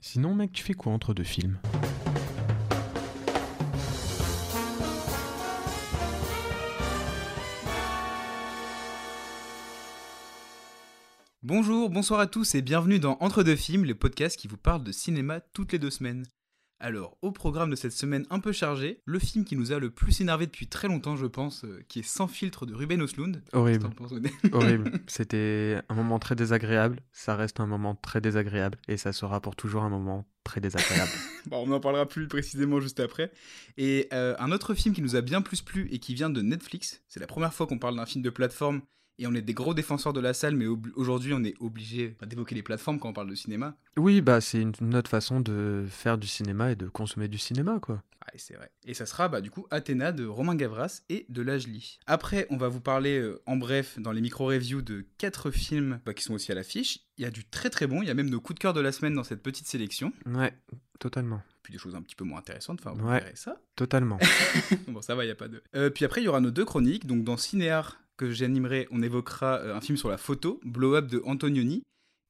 Sinon, mec, tu fais quoi entre deux films? Bonjour, bonsoir à tous et bienvenue dans Entre deux films, le podcast qui vous parle de cinéma toutes les deux semaines. Alors, au programme de cette semaine un peu chargé, le film qui nous a le plus énervé depuis très longtemps, je pense, euh, qui est Sans filtre de Ruben Östlund. Horrible. Horrible. C'était un moment très désagréable. Ça reste un moment très désagréable. Et ça sera pour toujours un moment très désagréable. Bon, on en parlera plus précisément juste après. Et euh, un autre film qui nous a bien plus plu et qui vient de Netflix, c'est la première fois qu'on parle d'un film de plateforme et on est des gros défenseurs de la salle, mais aujourd'hui on est obligé d'évoquer les plateformes quand on parle de cinéma. oui, bah, c'est une, une autre façon de faire du cinéma et de consommer du cinéma, quoi. Ah, et c'est vrai. Et ça sera bah, du coup Athéna de Romain Gavras et de Lajli. Après, on va vous parler euh, en bref dans les micro-reviews de quatre films bah, qui sont aussi à l'affiche. Il y a du très très bon, il y a même nos coups de cœur de la semaine dans cette petite sélection. Ouais, totalement. Puis des choses un petit peu moins intéressantes, enfin vous Ouais. verrez ça. Totalement. bon, ça va, il n'y a pas de. Euh, puis après, il y aura nos deux chroniques. Donc, dans Cinéar, que j'animerai, on évoquera euh, un film sur la photo, Blow Up de Antonioni.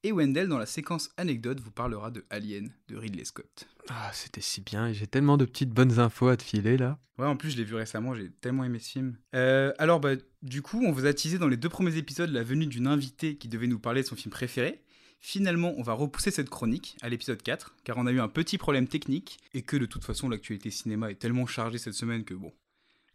Et Wendell, dans la séquence anecdote, vous parlera de Alien de Ridley Scott. Ah, c'était si bien. J'ai tellement de petites bonnes infos à te filer, là. Ouais, en plus, je l'ai vu récemment, j'ai tellement aimé ce film. Euh, alors, bah, du coup, on vous a teasé dans les deux premiers épisodes la venue d'une invitée qui devait nous parler de son film préféré. Finalement, on va repousser cette chronique à l'épisode 4, car on a eu un petit problème technique, et que de toute façon, l'actualité cinéma est tellement chargée cette semaine que bon.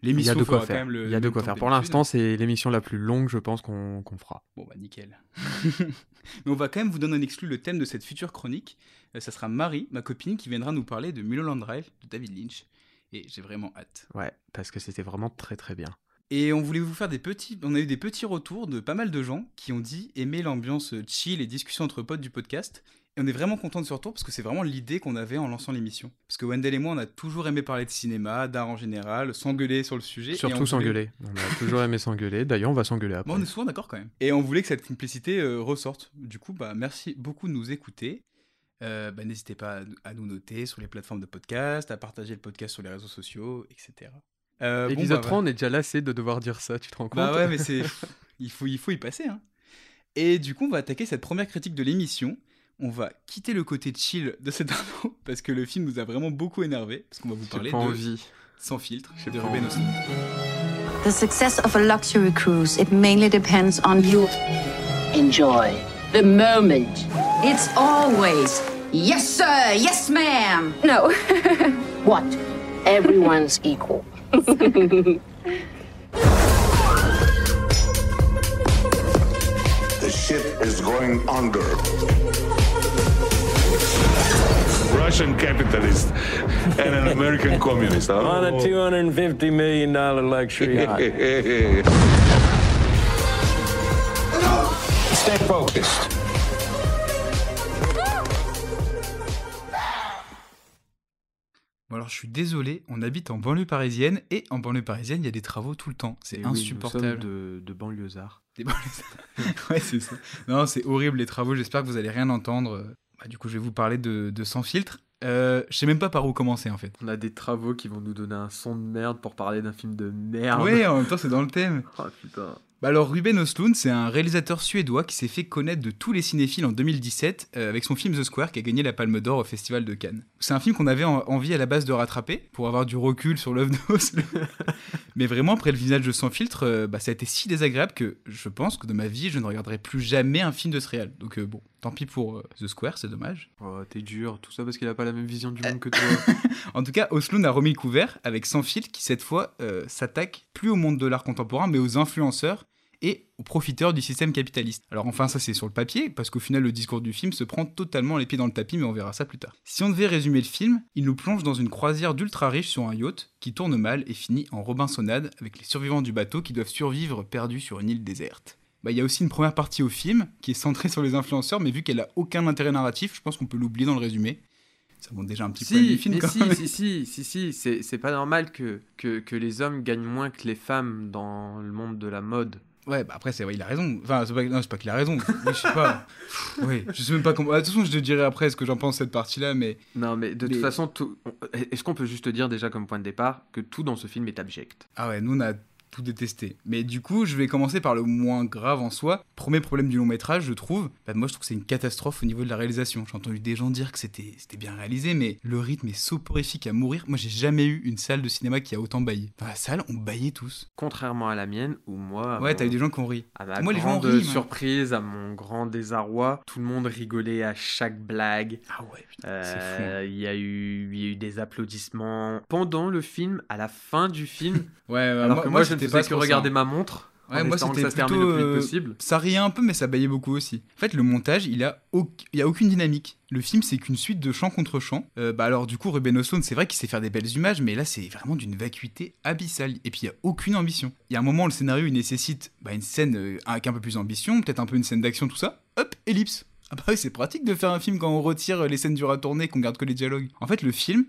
Il y a L'émission de quoi faire. Il y a de quoi faire. Pour l'instant, c'est l'émission la plus longue, je pense, qu'on qu'on fera. Bon bah nickel. Mais on va quand même vous donner en exclu le thème de cette future chronique. Euh, ça sera Marie, ma copine, qui viendra nous parler de Mulholland Drive de David Lynch. Et j'ai vraiment hâte. Ouais, parce que c'était vraiment très très bien. Et on voulait vous faire des petits... On a eu des petits retours de pas mal de gens qui ont dit aimer l'ambiance chill et discussion entre potes du podcast. Et on est vraiment content de ce retour parce que c'est vraiment l'idée qu'on avait en lançant l'émission. Parce que Wendell et moi, on a toujours aimé parler de cinéma, d'art en général, s'engueuler sur le sujet. Surtout voulait- s'engueuler. On a toujours aimé s'engueuler. D'ailleurs, on va s'engueuler après. Bon, on est souvent d'accord quand même. Et on voulait que cette complicité euh, ressorte. Du coup, bah, merci beaucoup de nous écouter. Euh, bah, N'hésitez pas à, nous noter sur les plateformes de podcast, à partager le podcast sur les réseaux sociaux, etc. Euh, bon, Épisode bah, 3, on est déjà lassé de devoir dire ça, tu te rends compte Bah ouais, mais c'est. il, faut, il faut y passer. Hein. Et du coup, on va attaquer cette première critique de l'émission. On va quitter le côté chill de cette intro parce que le film nous a vraiment beaucoup énervé. Parce qu'on va vous parler pas de envie. Sans filtre de pas Ruben. The success of a luxury cruise, it mainly depends on you. Enjoy the moment. It's always, yes, sir, yes, ma'am. No. what? Everyone's equal. The ship is going under. Russian capitalist and an American communist. huh? on a $250 million luxury yacht. Stay focused. Bon alors je suis désolé, on habite en banlieue parisienne et en banlieue parisienne il y a des travaux tout le temps. C'est Et oui, nous insupportable. sommes de, de banlieusards. Des banlieues- ouais c'est ça. Non c'est horrible les travaux, j'espère que vous allez rien entendre. Bah, du coup je vais vous parler de, de Sans filtre. Euh, je sais même pas par où commencer en fait. On a des travaux qui vont nous donner un son de merde pour parler d'un film de merde. Oui en même temps c'est dans le thème. Oh putain. Bah alors Ruben Östlund, c'est un réalisateur suédois qui s'est fait connaître de tous les cinéphiles en 2017 euh, avec son film The Square qui a gagné la Palme d'Or au Festival de Cannes. C'est un film qu'on avait en- envie à la base de rattraper pour avoir du recul sur l'œuvre d'Oslo. Mais vraiment après le visage de Sans filtre, euh, bah, ça a été si désagréable que je pense que de ma vie je ne regarderai plus jamais un film de ce réal. Donc euh, bon, tant pis pour euh, The Square, c'est dommage. Oh, t'es dur, tout ça parce qu'il a pas la même vision du monde que toi. En tout cas, Oslund a remis le couvert avec Sans filtre qui cette fois s'attaque plus au monde de l'art contemporain mais aux influenceurs et aux profiteurs du système capitaliste. Alors enfin ça c'est sur le papier, parce qu'au final le discours du film se prend totalement les pieds dans le tapis, mais on verra ça plus tard. Si on devait résumer le film, il nous plonge dans une croisière d'ultra riches sur un yacht qui tourne mal et finit en Robinsonade avec les survivants du bateau qui doivent survivre perdus sur une île déserte. Bah, Il y a aussi une première partie au film qui est centrée sur les influenceurs, mais vu qu'elle a aucun intérêt narratif, je pense qu'on peut l'oublier dans le résumé. Ça montre déjà un petit peu du film mais quand si, même. si, si, si, si, c'est c'est pas normal que, que, que les hommes gagnent moins que les femmes dans le monde de la mode. Ouais, bah après, c'est ouais, il a raison. Enfin, c'est pas, non, c'est pas qu'il a raison. Je sais pas. Oui, je sais même pas comment. De toute façon, je te dirai après ce que j'en pense cette partie-là, mais. Non, mais de Mais- toute façon, tout... est-ce qu'on peut juste dire déjà comme point de départ que tout dans ce film est abject? Ah ouais, nous, on a tout détesté. Mais du coup, je vais commencer par le moins grave en soi. Premier problème du long métrage, je trouve. Bah, moi, je trouve que c'est une catastrophe au niveau de la réalisation. J'ai entendu des gens dire que c'était c'était bien réalisé, mais le rythme est soporifique à mourir. Moi, j'ai jamais eu une salle de cinéma qui a autant baillé. Dans la salle, on baillait tous. Contrairement à la mienne, où moi, Ouais, mon- t'as eu des gens qui ont ri. à ma Moi, les gens grande rient, moi. surprise, à mon grand désarroi, tout le monde rigolait à chaque blague. Ah ouais, putain, c'est fou. Euh, Il y, a eu- il y a eu des applaudissements pendant le film, à la fin du film, Ouais, alors que moi, je ne faisais pas que regarder ma montre. Ouais, moi, c'était plutôt, le plus euh, possible. Ça riait un peu, mais ça baillait beaucoup aussi. En fait, le montage, il a, au- il y a aucune dynamique. Le film, c'est qu'une suite de chant contre chant. Euh, bah alors, du coup, Ruben Östlund, c'est vrai qu'il sait faire des belles images, mais là, c'est vraiment d'une vacuité abyssale. Et puis, il y a aucune ambition. Il y a un moment, le scénario, il nécessite bah, une scène euh, avec un peu plus d'ambition, peut-être un peu une scène d'action, tout ça. Hop, ellipse. Ah bah oui, c'est pratique de faire un film quand on retire les scènes dures à tourner, qu'on garde que les dialogues. En fait, le film,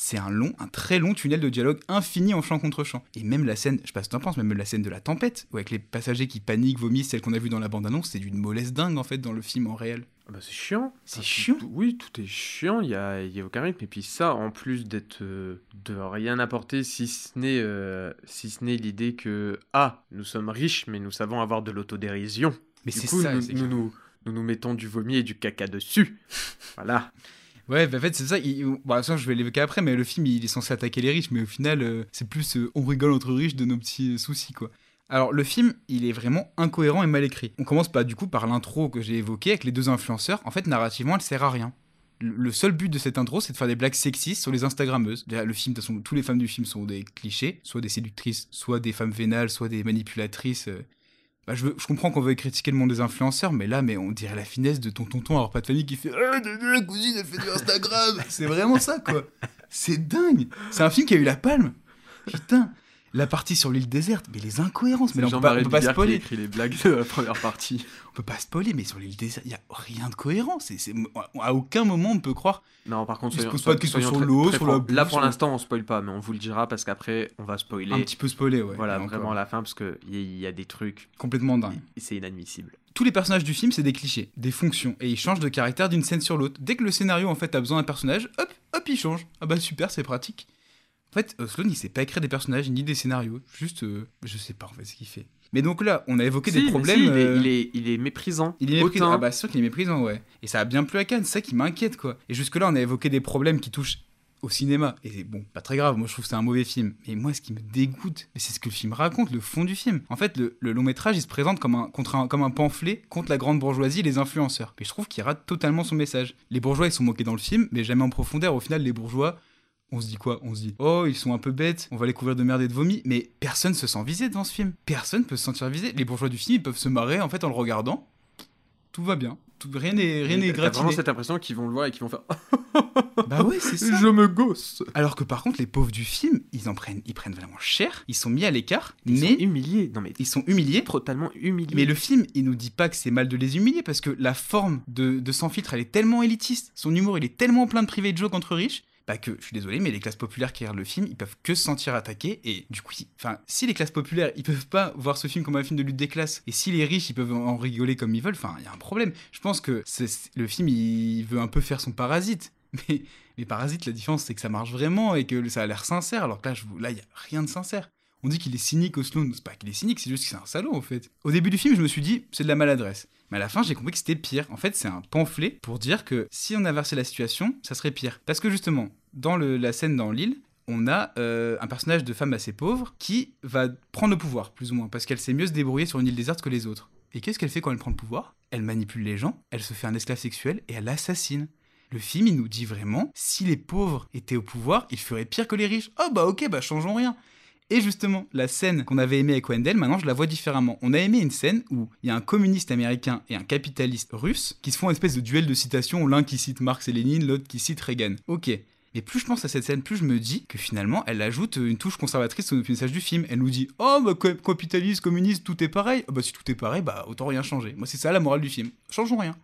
c'est un long, un très long tunnel de dialogue infini en chant contre chant. Et même la scène, je sais pas ce que t'en penses, même la scène de la tempête, où avec les passagers qui paniquent, vomissent, celle qu'on a vue dans la bande-annonce, c'est d'une mollesse dingue en fait dans le film en réel. Ah bah, c'est chiant. C'est Enfin, chiant. tout- oui, tout est chiant, il y a, y a aucun rythme. Et puis ça, en plus d'être euh, de rien apporter, si ce n'est euh, si ce n'est l'idée que ah, nous sommes riches, mais nous savons avoir de l'autodérision. Mais c'est ça, nous, nous, nous, nous nous mettons du vomi et du caca dessus. voilà. Ouais, bah, en fait, c'est ça. Bon, ça, je vais l'évoquer après, mais le film, il est censé attaquer les riches, mais au final, euh, c'est plus euh, on rigole entre riches de nos petits euh, soucis, quoi. Alors, le film, il est vraiment incohérent et mal écrit. On commence pas, du coup, par l'intro que j'ai évoqué avec les deux influenceurs. En fait, narrativement, elle sert à rien. Le- seul but de cette intro, c'est de faire des blagues sexistes sur les Instagrammeuses. Le film, de toute façon, tous les femmes du film sont des clichés, soit des séductrices, soit des femmes vénales, soit des manipulatrices. Bah, je comprends qu'on veuille critiquer le monde des influenceurs, mais là, mais on dirait la finesse de ton tonton alors pas de famille qui fait Ah, la cousine, elle fait du Instagram. C'est vraiment ça, quoi. C'est dingue. C'est un film qui a eu la palme. Putain La partie sur l'île déserte, mais les incohérences Mais là, on peut pas, on peut pas spoiler écrit les blagues de la première partie. On peut pas spoiler, mais sur l'île déserte, il y a rien de cohérent. C'est, c'est- À aucun moment on peut croire. Non, par contre, se soyons- pas de questions sur l'eau, sur la francs. Là, pour l'instant, on spoil pas, mais on vous le dira parce qu'après, on va spoiler. Un petit peu spoilé, ouais. Voilà, encore. vraiment à la fin, parce qu'il y, y a des trucs, Complètement dingue. et c'est inadmissible. Tous les personnages du film, c'est des clichés, des fonctions, et ils changent de caractère d'une scène sur l'autre. Dès que le scénario, en fait, a besoin d'un personnage, hop, hop, il change. Ah bah super, c'est pratique. En fait, euh, Sloan, il sait pas écrire des personnages ni des scénarios. Juste, euh, je sais pas en fait ce qu'il fait. Mais donc là, on a évoqué Si, des problèmes. si, il, est, euh, il, est, il est méprisant. Il est méprisant. Ah bah c'est sûr qu'il est méprisant, ouais. Et ça a bien plu à Cannes, c'est ça qui m'inquiète, quoi. Et jusque-là, on a évoqué des problèmes qui touchent au cinéma. Et bon, pas très grave, moi je trouve que c'est un mauvais film. Mais moi, ce qui me dégoûte, c'est ce que le film raconte, le fond du film. En fait, le, le long métrage, il se présente comme un, contre un, comme un pamphlet contre la grande bourgeoisie et les influenceurs. Mais je trouve qu'il rate totalement son message. Les bourgeois, ils sont moqués dans le film, mais jamais en profondeur. Au final, les bourgeois... On se dit quoi? On se dit oh ils sont un peu bêtes, on va les couvrir de merde et de vomi, mais personne se sent visé dans ce film. Personne peut se sentir visé. Les bourgeois du film ils peuvent se marrer en fait en le regardant. Tout va bien, tout, rien n'est rien n'est T'as vraiment cette impression qu'ils vont le voir et qu'ils vont faire Bah ouais c'est ça. Je me gosse. Alors que par contre les pauvres du film ils en prennent ils prennent vraiment cher, ils sont mis à l'écart, Ils mais sont humiliés. Non mais ils sont humiliés. totalement humiliés. Mais le film, il nous dit pas que c'est mal de les humilier parce que la forme de, de Sans filtre, elle est tellement élitiste, son humour, il est tellement plein de private jokes entre riches, bah que je suis désolé, mais les classes populaires qui regardent le film, ils peuvent que se sentir attaqués et du coup, si les classes populaires, ils peuvent pas voir ce film comme un film de lutte des classes et si les riches, ils peuvent en rigoler comme ils veulent, enfin, il y a un problème. Je pense que le film, il veut un peu faire son parasite, mais mais parasite, la différence, c'est que ça marche vraiment et que ça a l'air sincère, alors que là, là, il y a rien de sincère. On dit qu'il est cynique, Osloon. C'est pas qu'il est cynique, c'est juste que c'est un salaud, en fait. Au début du film, je me suis dit, c'est de la maladresse. Mais à la fin, j'ai compris que c'était pire. En fait, c'est un pamphlet pour dire que si on inversait la situation, ça serait pire. Parce que justement, dans la scène dans l'île, on a euh, un personnage de femme assez pauvre qui va prendre le pouvoir, plus ou moins, parce qu'elle sait mieux se débrouiller sur une île déserte que les autres. Et qu'est-ce qu'elle fait quand elle prend le pouvoir? Elle manipule les gens, elle se fait un esclave sexuel et elle assassine. Le film, il nous dit vraiment, si les pauvres étaient au pouvoir, ils feraient pire que les riches. Oh bah ok, bah changeons rien. Et justement, la scène qu'on avait aimée avec Wendell, maintenant je la vois différemment. On a aimé une scène où il y a un communiste américain et un capitaliste russe qui se font une espèce de duel de citations, l'un qui cite Marx et Lénine, l'autre qui cite Reagan. Ok. Mais plus je pense à cette scène, plus je me dis que finalement, elle ajoute une touche conservatrice au message du film. Elle nous dit Oh, bah, capitaliste, communiste, tout est pareil. Ah bah, si tout est pareil, bah, autant rien changer. Moi, c'est ça la morale du film. Changeons rien.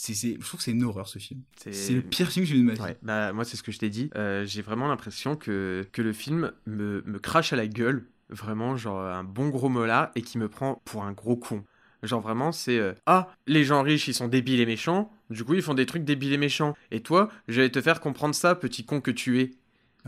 C'est, je trouve que c'est une horreur ce film. C'est le pire film que j'ai vu de ma vie. Ouais, bah, moi, c'est ce que je t'ai dit. Euh, j'ai vraiment l'impression que, que le film me, me crache à la gueule, vraiment, genre un bon gros molar, et qui me prend pour un gros con. Genre vraiment, c'est euh, Ah, les gens riches, ils sont débiles et méchants, du coup, ils font des trucs débiles et méchants. Et toi, je vais te faire comprendre ça, petit con que tu es.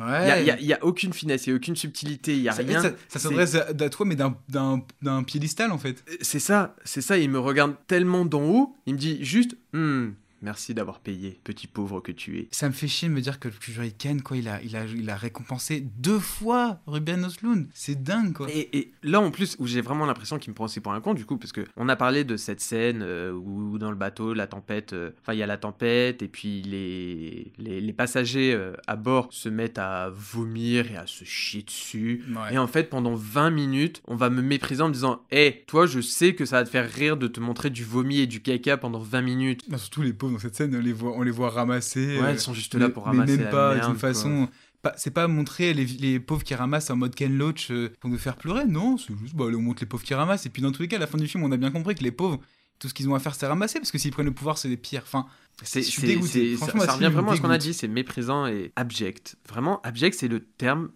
Il y a, y a- aucune finesse, il y a aucune subtilité, il y a Ça, rien. ça- s'adresse à, à toi, mais d'un piédestal en fait. C'est ça, c'est ça, il me regarde tellement d'en haut, il me dit juste Hmm, merci d'avoir payé, petit pauvre que tu es. Ça me fait chier de me dire que le jury Ken, quoi, il a, il, a, il a récompensé deux fois Ruben Östlund. C'est dingue, quoi. Et, et là en plus, où j'ai vraiment l'impression qu'il me prend aussi pour un con, du coup, parce que on a parlé de cette scène euh, où dans le bateau, la tempête, euh, enfin il y a la tempête, et puis les, les, les passagers euh, à bord se mettent à vomir et à se chier dessus. Ouais. Et en fait, pendant 20 minutes, on va me mépriser en me disant Hé, toi, je sais que ça va te faire rire de te montrer du vomi et du caca pendant 20 minutes. Non, surtout les pauvres dans cette scène, on les voit, on les voit ramasser. Ouais, euh, elles sont juste là pour mais ramasser même la pas d'une façon. C'est pas montrer les, les pauvres qui ramassent en mode Ken Loach euh, pour nous faire pleurer, non, c'est juste, bah, on montre les pauvres qui ramassent, et puis dans tous les cas, à la fin du film, on a bien compris que les pauvres, tout ce qu'ils ont à faire, c'est ramasser, parce que s'ils prennent le pouvoir, c'est les pires. Enfin, C'est, Je suis dégoûté. ça, revient vraiment à ce qu'on a dit, c'est méprisant et abject. Vraiment, abject, c'est le terme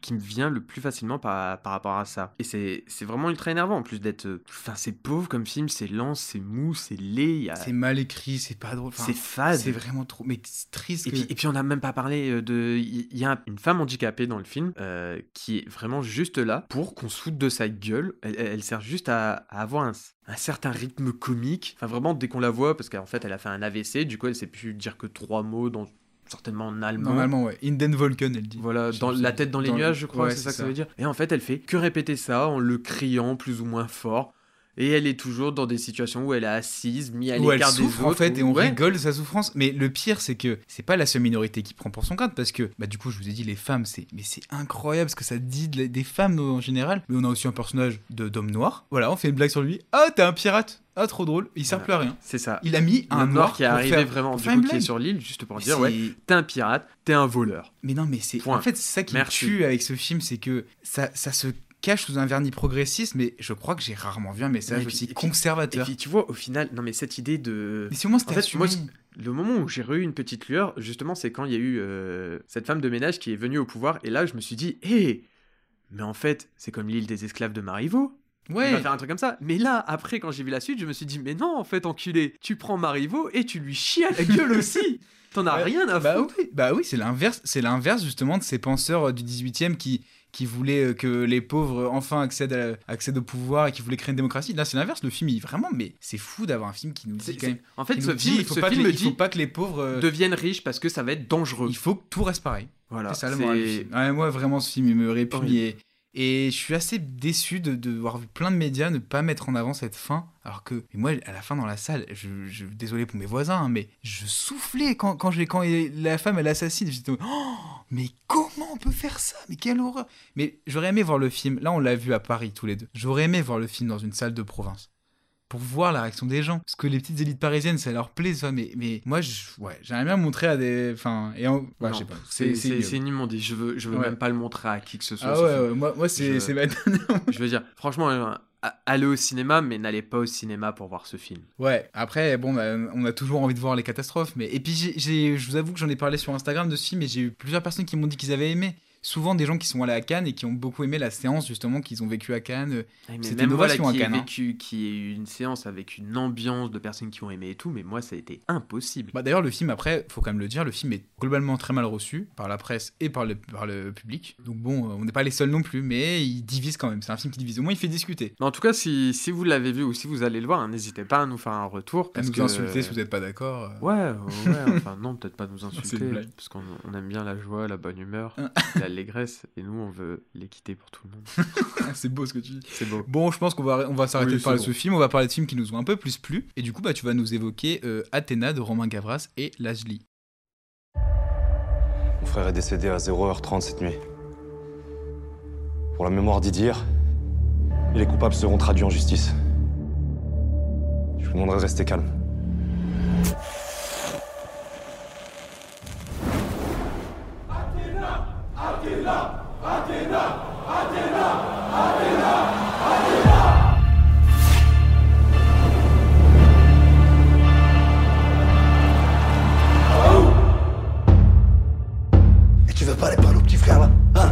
qui me vient le plus facilement par, par rapport à ça. Et c'est, c'est vraiment ultra énervant en plus d'être. euh, Enfin, c'est pauvre comme film, c'est lent, c'est mou, c'est laid, a- c'est mal écrit, c'est pas drôle. enfin, c'est fade. C'est vraiment trop. Mais c'est triste. Et que- puis, et puis on n'a même pas parlé euh, de... Il y a une femme handicapée dans le film euh, qui est vraiment juste là pour qu'on se foute de sa gueule. Elle sert juste à, à avoir un, un certain rythme comique. Enfin vraiment, dès qu'on la voit, parce qu'en fait elle a fait un AVC, du coup elle sait plus dire que trois mots, dont certainement en allemand. Normalement, ouais. Inden Volken, elle dit. Voilà, dans la tête dans les Dans le- nuages, je crois, ouais, c'est ça que ça ça. veut dire. Et en fait, elle fait que répéter ça en le criant plus ou moins fort. Et elle est toujours dans des situations où elle est assise, mise à où elle l'écart des souffre autres. en fait et on ouais. rigole de sa souffrance mais le pire c'est que c'est pas la seule minorité qui prend pour son grade parce que bah du coup je vous ai dit les femmes c'est mais c'est incroyable ce que ça dit de la- des femmes en général mais on a aussi un personnage de d'homme noir voilà on fait une blague sur lui ah t'es un pirate ah trop drôle il sert Voilà. plus à rien C'est ça. il a mis un noir qui est arrivé faire- vraiment, du coup, qui est sur l'île, juste pour dire, ouais, t'es un pirate, t'es un voleur. mais non mais c'est en fait c'est ça qui me tue avec ce film c'est que ça ça se cache sous un vernis progressiste mais je crois que j'ai rarement vu un message puis- aussi et puis- Et conservateur puis tu vois, au final, non mais cette idée de... mais si au moins c'était En fait, moi, le moment où j'ai eu une petite lueur, justement, c'est quand il y a eu euh, cette femme de ménage qui est venue au pouvoir, et là, je me suis dit, hé, mais en fait, c'est comme l'île des esclaves de Marivaux. Il ouais va faire un truc comme ça. Mais là, après, quand j'ai vu la suite, je me suis dit, mais non, en fait, enculé, tu prends Marivaux et tu lui chies à la gueule aussi. T'en as Ouais. rien à Bah foutre. oui, bah oui c'est l'inverse, c'est l'inverse justement de ces penseurs euh, du 18e qui, qui voulaient euh, que les pauvres enfin accèdent, à- accèdent au pouvoir et qui voulaient créer une démocratie. Là, c'est l'inverse. Le film, il vraiment, mais c'est fou d'avoir un film qui nous dit quand même. En fait, ce dit, film, il faut ce pas que film il faut dit, pas que les pauvres euh, deviennent riches parce que ça va être dangereux. il faut que tout reste pareil. Voilà. c'est ça le moral du c'est- film. Ouais, moi, vraiment, ce film, il me répugne. Et, je suis assez déçu de, de voir plein de médias ne pas mettre en avant cette fin. Alors que, moi, à la fin dans la salle, je, je désolé pour mes voisins, hein, mais je soufflais quand, quand, quand la femme, elle assassine. J'étais, oh, mais comment on peut faire ça? Mais quelle horreur Mais j'aurais aimé voir le film. Là, on l'a vu à Paris tous les deux. J'aurais aimé voir le film dans une salle de province. Pour voir la réaction des gens. Parce que les petites élites parisiennes, ça leur plaît, ça. Mais, mais moi, je, ouais, j'aimerais bien montrer à des. Enfin, et en, ouais, je sais pas. c'est c'est c'est- une immondice. Je veux, je veux Ouais. même pas le montrer à qui que ce soit. Ah ouais, moi, moi c'est Je- c'est ma. Je veux dire, franchement, euh, allez au cinéma, mais n'allez pas au cinéma pour voir ce film. Ouais, après, bon, bah, on a toujours envie de voir les catastrophes. Mais... Et puis, j'ai- j'ai- je vous avoue que j'en ai parlé sur Instagram de ce film et j'ai eu plusieurs personnes qui m'ont dit qu'ils avaient aimé. Souvent des gens qui sont allés à Cannes et qui ont beaucoup aimé la séance justement qu'ils ont vécu à Cannes. Mais C'était une moi là, ovation à qui Cannes, hein. vécu, qui ai eu une séance avec une ambiance de personnes qui ont aimé et tout, mais moi ça a été impossible. Bah, D'ailleurs, le film, après, faut quand même le dire, le film est globalement très mal reçu par la presse et par le, par le public. Donc bon, euh, on n'est pas les seuls non plus, mais il divise quand même. C'est un film qui divise. Au moins, il fait discuter. Mais en tout cas, si, si vous l'avez vu ou si vous allez le voir, hein, n'hésitez pas à nous faire un retour. À nous que... insulter si vous n'êtes pas d'accord. euh. Ouais, ouais, enfin non, peut-être pas nous insulter, parce qu'on on aime bien la joie, la bonne humeur, Hein. L'allégresse, et nous on veut l'équité pour tout le monde. c'est beau ce que tu dis. C'est beau. Bon, je pense qu'on va, on va s'arrêter Oui, de parler de ce film, on va parler de films qui nous ont un peu plus plu. Et du coup, bah, tu vas nous évoquer euh, Athéna de Romain Gavras et Lajli. Mon frère est décédé à 0h30 cette nuit. Pour la mémoire d'Idir, et les coupables seront traduits en justice. Je vous demanderai de rester calme. Et tu veux pas aller parler petit frère là Hein?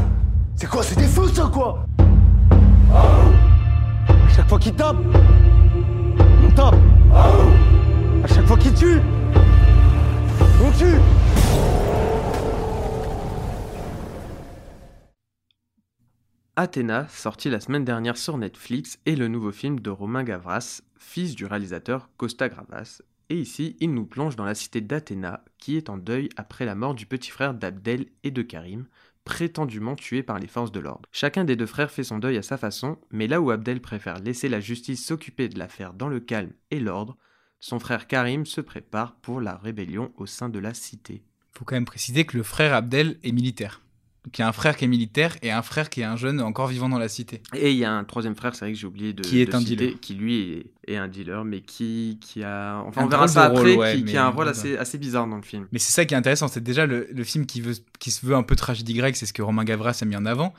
C'est quoi C'est des fous ça quoi? À chaque fois qu'il tape On tape. À chaque fois qu'il tue On tue Athéna, sorti la semaine dernière sur Netflix, est le nouveau film de Romain Gavras, fils du réalisateur Costa Gravas. Et ici, il nous plonge dans la cité d'Athéna, qui est en deuil après la mort du petit frère d'Abdel et de Karim, prétendument tués par les forces de l'ordre. Chacun des deux frères fait son deuil à sa façon, mais là où Abdel préfère laisser la justice s'occuper de l'affaire dans le calme et l'ordre, son frère Karim se prépare pour la rébellion au sein de la cité. Faut quand même préciser que le frère Abdel est militaire. Y a un frère qui est militaire et un frère qui est un jeune encore vivant dans la cité. Et il y a un troisième frère, c'est vrai que j'ai oublié de Qui est de un citer, dealer. qui lui est, est un dealer, mais qui, qui a... Enfin, Un on verra ça après, rôle, ouais, qui, qui a un rôle assez, assez bizarre dans le film. Mais c'est ça qui est intéressant, c'est déjà le, le film qui, veut, qui se veut un peu tragédie grecque, c'est ce que Romain Gavras a mis en avant.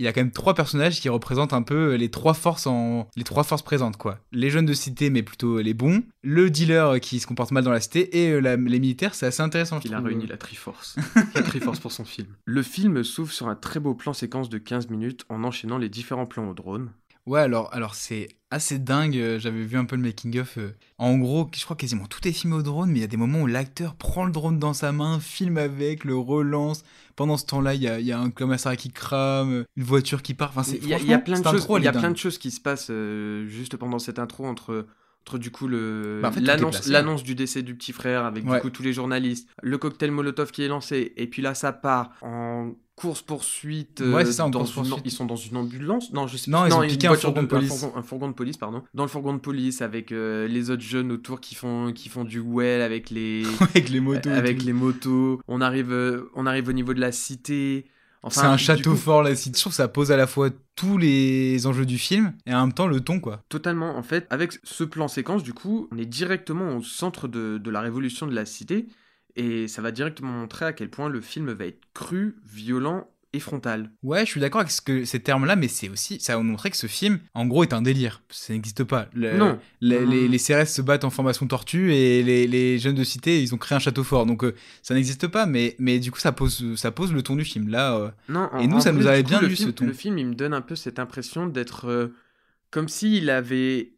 Il a quand même trois personnages qui représentent un peu les trois forces en les trois forces présentes quoi. Les jeunes de cité mais plutôt les bons, le dealer qui se comporte mal dans la cité et euh, la- les militaires, c'est assez intéressant. je Il a trouve. réuni la Triforce. la Triforce pour son film. Le film s'ouvre sur un très beau plan séquence de 15 minutes en enchaînant les différents plans au drone. Ouais, alors, alors c'est assez dingue. euh, J'avais vu un peu le making-of. euh. En gros, je crois quasiment tout est filmé au drone, mais il y a des moments où l'acteur prend le drone dans sa main, filme avec, le relance. Pendant ce temps-là, il y a, y a un commissariat qui crame, une voiture qui part. Enfin, c'est Il y, a- y plein de choses. Il y a dingue. plein de choses qui se passent euh, juste pendant cette intro entre. Entre du coup le Bah, en fait, l'annonce du décès du petit frère avec Ouais. du coup tous les journalistes, le cocktail Molotov qui est lancé et puis là ça part en course poursuite. Ouais, c'est ça, en dans course une- poursuite. Ils sont dans une ambulance? Non, je sais Non, ils ont piqué un fourgon de police. Un fourgon, un fourgon de police, pardon. Dans le fourgon de police avec euh, les autres jeunes autour qui font qui font du well avec les avec les motos. avec les motos. On arrive euh, on arrive au niveau de la cité. Enfin, c'est un château coup, fort là. Je trouve que ça pose à la fois tous les enjeux du film et en même temps le ton quoi. Totalement, en fait, avec ce plan séquence, du coup, on est directement au centre de, de la révolution de la cité, et ça va directement montrer à quel point le film va être cru, violent et frontal. Ouais, je suis d'accord avec ce que, ces termes-là, mais c'est aussi, ça va montrer que ce film, en gros, est un délire. Ça n'existe pas. Le- Non. Les, Non. les- les CRS se battent en formation tortue et les, les jeunes de cité, ils ont créé un château fort. Donc euh, ça n'existe pas, mais, mais du coup, ça pose, ça pose le ton du film. Là, euh, Non, en- Et nous, en ça nous avait bien le lu, ce film, ton. Le film, il me donne un peu cette impression d'être euh, comme s'il avait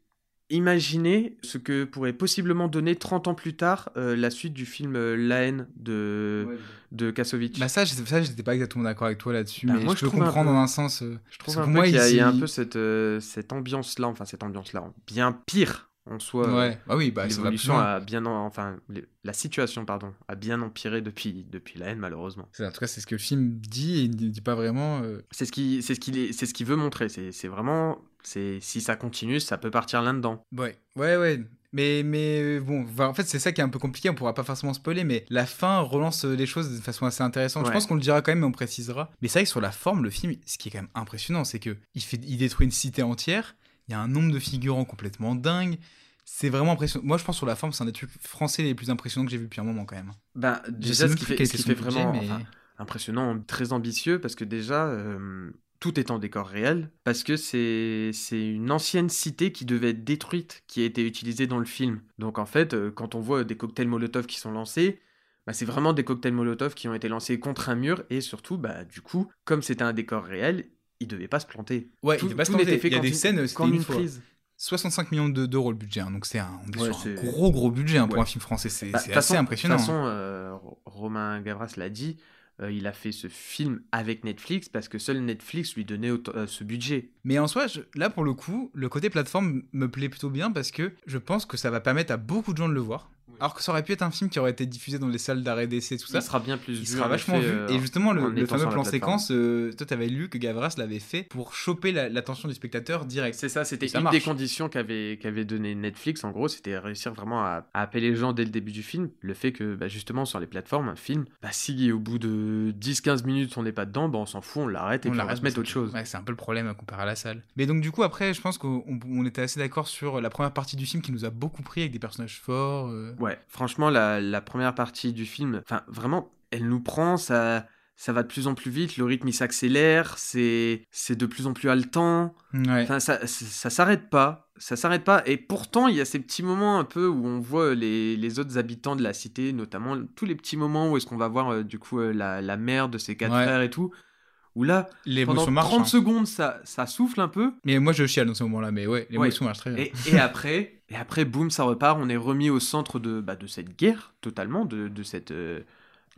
imaginé ce que pourrait possiblement donner 30 ans plus tard euh, la suite du film euh, La haine de, de Kassovitch. bah ça, je- ça, j'étais pas exactement d'accord avec toi là-dessus, Bah, mais moi, je je peux un comprendre peu- dans un sens. euh, Je trouve parce un que peu moi, qu'il y, a- il y a un peu cette, euh, cette ambiance-là, enfin cette ambiance-là, bien pire en soi. euh, Ouais, bah oui, bah ça va plus L'évolution loin. a bien, en- enfin les- la situation pardon a bien empiré depuis depuis la haine malheureusement. C'est- En tout cas, c'est ce que le film dit et il ne dit pas vraiment. euh, C'est ce qui c'est ce qu'il est- c'est ce qu'il veut montrer. C'est c'est vraiment c'est si ça continue ça peut partir là dedans. Ouais, ouais, ouais. Mais, mais bon, en fait, c'est ça qui est un peu compliqué. On pourra pas forcément spoiler, mais la fin relance euh, les choses de façon assez intéressante. Je pense qu'on le dira quand même, mais on précisera. Mais c'est vrai que sur la forme, le film, ce qui est quand même impressionnant, c'est que il, fait, il détruit une cité entière. Il y a un nombre de figurants complètement dingue. C'est vraiment impressionnant. Moi, je pense sur la forme, c'est un des trucs français les plus impressionnants que j'ai vu depuis un moment quand même. Bah déjà ce qui fait ce qui fait budget, vraiment mais- enfin, impressionnant, très ambitieux parce que déjà euh, tout est en décor réel parce que c'est une ancienne cité qui devait être détruite qui a été utilisée dans le film. Donc en fait, euh, quand on voit des cocktails Molotov qui sont lancés, bah, c'est vraiment des cocktails Molotov qui ont été lancés contre un mur et surtout bah du coup, comme c'était un décor réel, il devait pas se planter. Ouais, tout, il devait pas se planter. fait Il y a des une- scènes, c'était une une fois. prise. 65 millions de- d'euros le budget, hein, donc c'est un, on est Ouais, sur un c'est- gros gros budget hein, pour un film français. C'est Bah, assez impressionnant. De toute hein. façon, euh, Ro- Romain Gavras l'a dit, euh, il a fait ce film avec Netflix parce que seul Netflix lui donnait euh, ce budget. Mais en soi, là pour le coup, le côté plateforme me plaît plutôt bien parce que je pense que ça va permettre à beaucoup de gens de le voir. Alors que ça aurait pu être un film qui aurait été diffusé dans les salles d'arrêt d'essai, tout ça. il sera bien plus Il vu. sera en vachement vu. euh, et justement, le, le fameux plan séquence, euh, toi, t'avais lu que Gavras l'avait fait pour choper la- l'attention du spectateur direct. C'est ça, c'était une marche. des conditions qu'avait qu'avait donné Netflix. En gros, c'était réussir vraiment à, à appeler les gens dès le début du film. Le fait que, bah, justement, sur les plateformes, un film, bah, si au bout de 10-15 minutes on n'est pas dedans, bah, on s'en fout, on l'arrête et puis on va se mettre autre chose. Ouais, c'est un peu le problème à comparer à la salle. Mais donc, du coup, après, je pense qu'on on était assez d'accord sur la première partie du film qui nous a beaucoup pris avec des personnages forts. euh. Ouais, franchement, la, la première partie du film, enfin, vraiment, elle nous prend, ça, ça va de plus en plus vite, le rythme il s'accélère, c'est c'est de plus en plus haletant. Ouais. Enfin, ça, ça, ça s'arrête pas. Ça s'arrête pas. Et pourtant, il y a ces petits moments un peu où on voit les, les autres habitants de la cité, notamment tous les petits moments où est-ce qu'on va voir euh, du coup euh, la, la mère de ses quatre Ouais. frères et tout. Où là, pendant L'émotion 30 marche. hein. secondes, ça, ça souffle un peu. Mais moi, je chiale dans ce moment-là, mais ouais, l'émotion marche très bien. Et, et après, et après, boum, ça repart. On est remis au centre de, bah, de cette guerre, totalement, de, de cette, euh,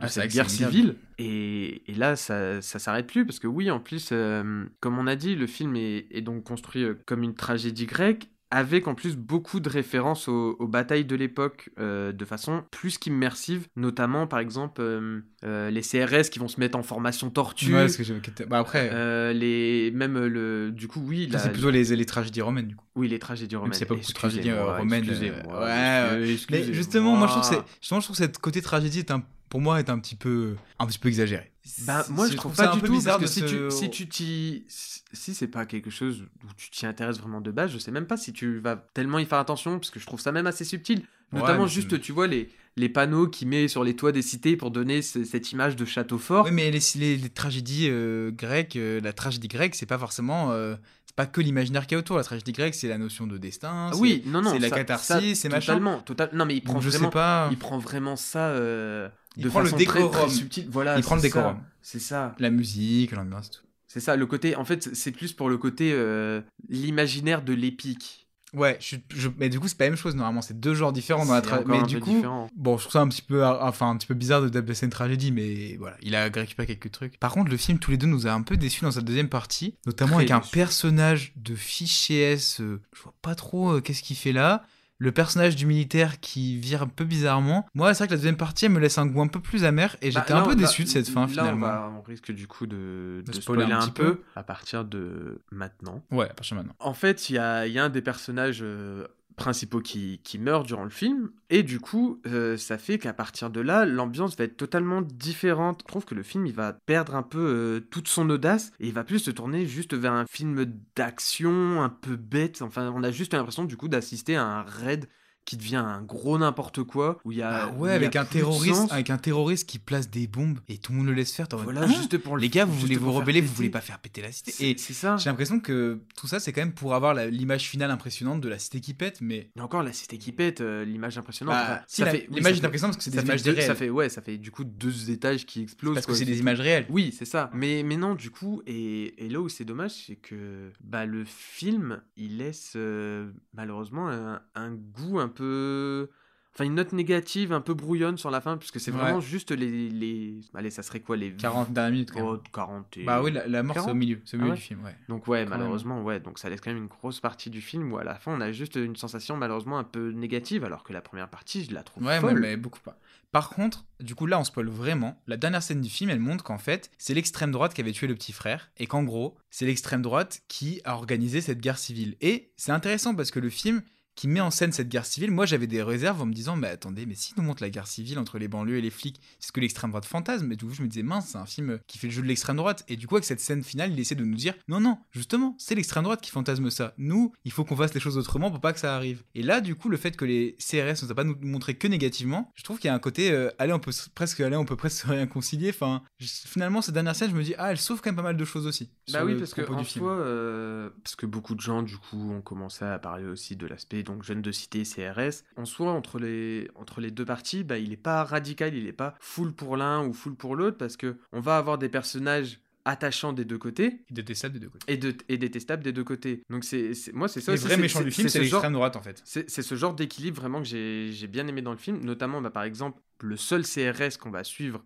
Ah, c'est cette guerre civile. Et, et là, ça, ça s'arrête plus parce que oui, en plus, euh, comme on a dit, le film est, est donc construit euh, comme une tragédie grecque. Avec en plus beaucoup de références aux, aux batailles de l'époque euh, de façon plus qu'immersive, notamment par exemple euh, euh, les CRS qui vont se mettre en formation tortue, Ouais, parce que j'ai- bah après, les même le du coup oui la- c'est plutôt les, les tragédies romaines du coup. oui les tragédies romaines. a pas beaucoup de tragédies, Excusez-moi, romaines, excusez-moi, ouais, excusez- Mais excusez-moi. justement, moi je trouve que c'est, justement, je trouve que cette côté tragédie est un, pour moi est un petit peu, un petit peu exagéré. Bah, moi, je trouve ça pas un du peu tout, bizarre parce que de si, se- tu, si tu t'y... Si c'est pas quelque chose où tu t'y intéresses vraiment de base, je sais même pas si tu vas tellement y faire attention, parce que je trouve ça même assez subtil. Notamment juste, tu vois, les, les panneaux qu'il met sur les toits des cités pour donner ce- cette image de château fort. Oui, mais les, les, les tragédies euh, grecques, euh, la tragédie grecque, c'est pas forcément, euh, c'est pas que l'imaginaire qu'il y a autour. La tragédie grecque, c'est la notion de destin. Ah oui, non, non. c'est la catharsis, c'est machin. Totalement, total... Non, mais il prend Donc, je vraiment... sais pas. Il prend vraiment ça euh, Il de prend le façon très, décorum. très subtile. Voilà, Il prend le décorum. C'est ça. La musique, l'ambiance, tout. C'est ça, le côté... En fait, c'est plus pour le côté... L'imaginaire de l'épique. Ouais, je, suis- je- mais du coup, c'est pas la même chose. Normalement, c'est deux genres différents dans la C'est tra- encore Mais du coup, différent. bon, je trouve ça un petit peu, enfin, un petit peu bizarre de d'appeler une tragédie, mais voilà, il a récupéré quelques trucs. Par contre, le film, tous les deux, nous a un peu déçus dans sa deuxième partie, notamment Très avec un personnage de fichier S. euh, je vois pas trop euh, qu'est-ce qu'il fait là. Le personnage du militaire qui vire un peu bizarrement. Moi, c'est vrai que la deuxième partie, elle me laisse un goût un peu plus amer et Bah, j'étais là, un peu déçu de cette fin là, finalement. On, va- on risque du coup de, De de spoiler spoiler, un petit peu, peu. à partir de maintenant. Ouais, à partir de maintenant. En fait, il y a, y a un des personnages euh, principaux qui, qui meurt durant le film, et du coup, euh, ça fait qu'à partir de là, l'ambiance va être totalement différente. Je trouve que le film, il va perdre un peu euh, toute son audace, et il va plus se tourner juste vers un film d'action un peu bête. Enfin, on a juste l'impression du coup d'assister à un raid qui devient un gros n'importe quoi, où il y a... Ah où ouais, a avec un terroriste, avec un terroriste qui place des bombes et tout le monde le laisse faire. Voilà, Ah juste pour le- les gars, vous voulez vous rebeller, vous voulez pas faire péter la cité. C'est Et c'est ça. j'ai l'impression que tout ça, c'est quand même pour avoir l'image finale impressionnante de la cité qui pète, mais Et encore, la cité qui pète, euh, l'image impressionnante. Bah, si, oui, l'image est impressionnante parce que c'est des images deux- réelles. Ça fait, ouais, ça fait du coup deux étages qui explosent. parce que c'est des images réelles. Oui, c'est ça. Mais, mais non, du coup, et, et là où c'est dommage, c'est que bah, le film, il laisse euh, malheureusement un, un goût un peu. Enfin, une note négative, un peu brouillonne sur la fin, puisque c'est Ouais. vraiment juste les, les. Allez, ça serait quoi les 40 dernières minutes quand même. Oh, 40 et- Bah oui, la, la mort, c'est au 40? milieu, c'est au Ah milieu ouais du film, ouais. Donc ouais, Quand malheureusement, ouais, donc ça laisse quand même une grosse partie du film où à la fin on a juste une sensation malheureusement un peu négative, alors que la première partie je la trouve Ouais, folle. mais beaucoup pas. Par contre, du coup, là, on spoil vraiment. La dernière scène du film, elle montre qu'en fait, c'est l'extrême droite qui avait tué le petit frère, et qu'en gros, c'est l'extrême droite qui a organisé cette guerre civile. Et c'est intéressant parce que le film qui met en scène cette guerre civile, moi j'avais des réserves en me disant, mais attendez, mais s'il nous montre la guerre civile entre les banlieues et les flics, c'est ce que l'extrême droite fantasme. Et du coup, je me disais, mince, c'est un film qui fait le jeu de l'extrême droite. Et du coup, avec cette scène finale, il essaie de nous dire, non, non, justement, c'est l'extrême droite qui fantasme ça. Nous, il faut qu'on fasse les choses autrement pour pas que ça arrive. Et là, du coup, le fait que les CRS ne soient pas nous montrer que négativement, je trouve qu'il y a un côté, euh, allez, on peut presque, allez, on peut presque se réconcilier. Enfin, je- finalement, cette dernière scène, je me dis, ah, elle sauve quand même pas mal de choses aussi. Bah oui, parce que en soi, euh, parce que beaucoup de gens du coup ont commencé à parler aussi de l'aspect donc jeunes de cité CRS. En soi, entre les entre les deux parties, bah il est pas radical, il est pas full pour l'un ou full pour l'autre parce que on va avoir des personnages attachants des deux côtés Il détestable des deux côtés. et, de, et détestables des deux côtés. Donc c'est c'est- moi c'est ça. Les vrais méchants du film, c'est ce genre- l'extrême droite en fait. C'est ce genre d'équilibre vraiment que j'ai j'ai bien aimé dans le film, notamment bah, par exemple le seul CRS qu'on va suivre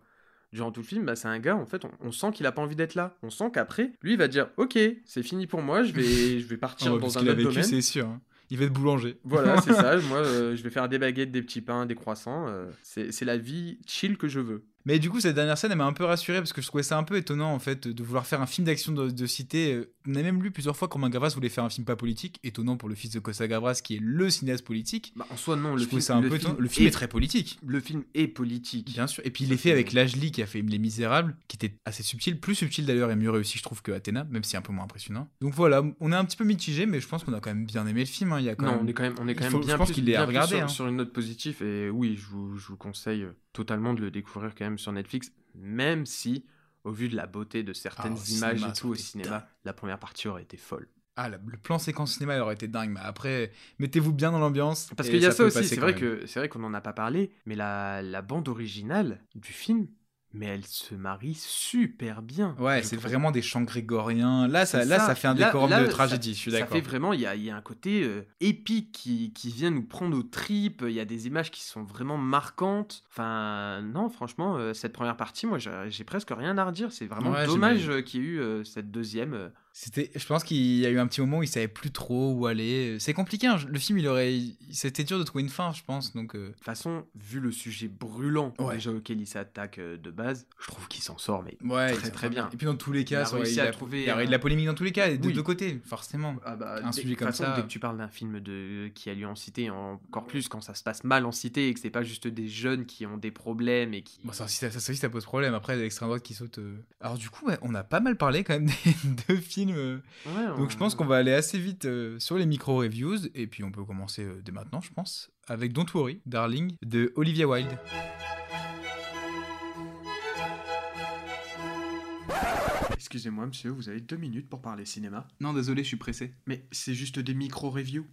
durant tout le film, bah, c'est un gars en fait, on, on sent qu'il a pas envie d'être là. On sent qu'après, lui il va dire ok, c'est fini pour moi, je vais je vais partir Oh, dans un qu'il a autre vécu, domaine. c'est sûr. hein. Il va être boulanger. Voilà, c'est ça. Moi, euh, je vais faire des baguettes, des petits pains, des croissants. euh, c'est c'est la vie chill que je veux. Mais du coup, cette dernière scène, elle m'a un peu rassuré parce que je trouvais ça un peu étonnant en fait de vouloir faire un film d'action de, de cité. On a même lu plusieurs fois qu'Romain Gavras voulait faire un film pas politique. Étonnant pour le fils de Costa Gavras qui est le cinéaste politique. Bah, en soi, non. Le je trouvais film, ça un le peu film. Le film est très politique. Le film est politique. Bien sûr. Et puis il est fait avec Lajli qui a fait Les Misérables, qui était assez subtil, plus subtil d'ailleurs et mieux réussi, je trouve, que Athéna, même si un peu moins impressionnant. Donc voilà, on est un petit peu mitigé, mais je pense qu'on a quand même bien aimé le film. hein. Il y a quand Non, même... on est quand même, on est quand Il même faut- je bien pense qu'il est à bien regarder, sur, hein. sur une note positive. Et oui, je vous, je vous conseille euh, totalement de le découvrir quand même sur Netflix, même si, au vu de la beauté de certaines Ah, images cinéma, et tout au cinéma, dingue. la première partie aurait été folle. Ah, la- le plan séquence cinéma aurait été dingue, mais après, mettez-vous bien dans l'ambiance. Parce qu'il y a ça aussi, c'est vrai que c'est vrai qu'on n'en a pas parlé, mais la, la bande originale du film, mais elles se marient super bien. Ouais, c'est vraiment des chants grégoriens. Là, ça, là, ça. ça fait un décorum là, de ça- tragédie, je suis Ça d'accord. fait vraiment, il y a, y a un côté euh, épique qui, qui vient nous prendre aux tripes. Il y a des images qui sont vraiment marquantes. Enfin, non, franchement, euh, cette première partie, moi, j'ai presque rien à redire. C'est vraiment Ouais, dommage euh, qu'il y ait eu euh, cette deuxième. C'était, je pense qu'il y a eu un petit moment où il savait plus trop où aller. C'est compliqué. hein. Le film, il aurait, c'était dur de trouver une fin, je pense. Donc, euh, De toute façon, vu le sujet brûlant Ouais. déjà auquel il s'attaque euh, de base, je trouve qu'il s'en sort, mais ouais, très très bien. Et puis dans tous les cas, a ça aurait- réussi il à a, trouver il y aurait de la polémique dans tous les cas, et des Oui. deux côtés, forcément. Ah bah, Un sujet comme façon, ça. Dès que tu parles d'un film de... qui a lieu en cité, encore plus quand ça se passe mal en cité et que c'est pas juste des jeunes qui ont des problèmes et qui. Bon, ça, aussi, ça, ça ça pose problème. Après, l'extrême droite qui saute. euh. Alors, du coup, ouais, on a pas mal parlé quand même des deux films. Euh. Ouais, Donc, je pense qu'on va aller assez vite euh, sur les micro-reviews. Et puis, on peut commencer euh, dès maintenant, je pense, avec Don't Worry, Darling, de Olivia Wilde. Excusez-moi, monsieur, vous avez deux minutes pour parler cinéma. Non, désolé, je suis pressé. Mais c'est juste des micro-reviews.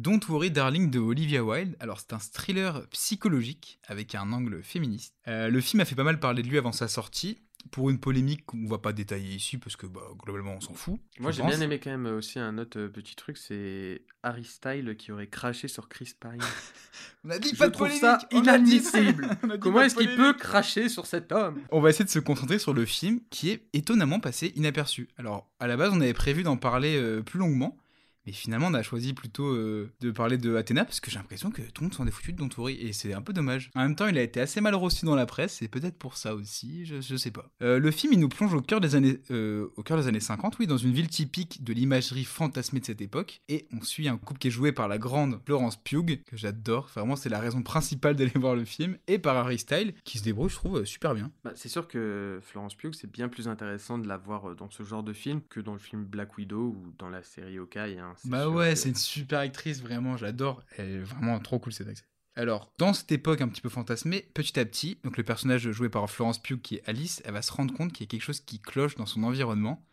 Don't Worry Darling de Olivia Wilde. Alors c'est un thriller psychologique avec un angle féministe. Euh, le film a fait pas mal parler de lui avant sa sortie. Pour une polémique qu'on va pas détailler ici parce que bah, globalement on s'en fout. Moi, je j'ai bien aimé quand même aussi un autre euh, petit truc, c'est Harry Styles qui aurait craché sur Chris Pine. On a dit Je pas de trouve polémique. ça inadmissible. Comment de est-ce qu'il peut cracher sur cet homme? On va essayer de se concentrer sur le film qui est étonnamment passé inaperçu. Alors, à la base, on avait prévu d'en parler euh, plus longuement, mais finalement, on a choisi plutôt euh, de parler de Athéna parce que j'ai l'impression que tout le monde s'en est foutu de Don Tori et c'est un peu dommage. En même temps, il a été assez mal reçu dans la presse et peut-être pour ça aussi, je, je sais pas. Euh, le film, il nous plonge au cœur des années, euh, au cœur des années 50, oui, dans une ville typique de l'imagerie fantasmée de cette époque et on suit un couple qui est joué par la grande Florence Pugh que j'adore. Vraiment, c'est la raison principale d'aller voir le film et par Harry Styles qui se débrouille, je trouve, euh, super bien. Bah, C'est sûr que Florence Pugh, c'est bien plus intéressant de la voir dans ce genre de film que dans le film Black Widow ou dans la série Hawkeye. hein. C'est Bah sûr ouais, que- c'est une super actrice, vraiment, j'adore. Elle est vraiment trop cool cette actrice. Alors, dans cette époque un petit peu fantasmée, petit à petit, donc le personnage joué par Florence Pugh qui est Alice, elle va se rendre compte qu'il y a quelque chose qui cloche dans son environnement.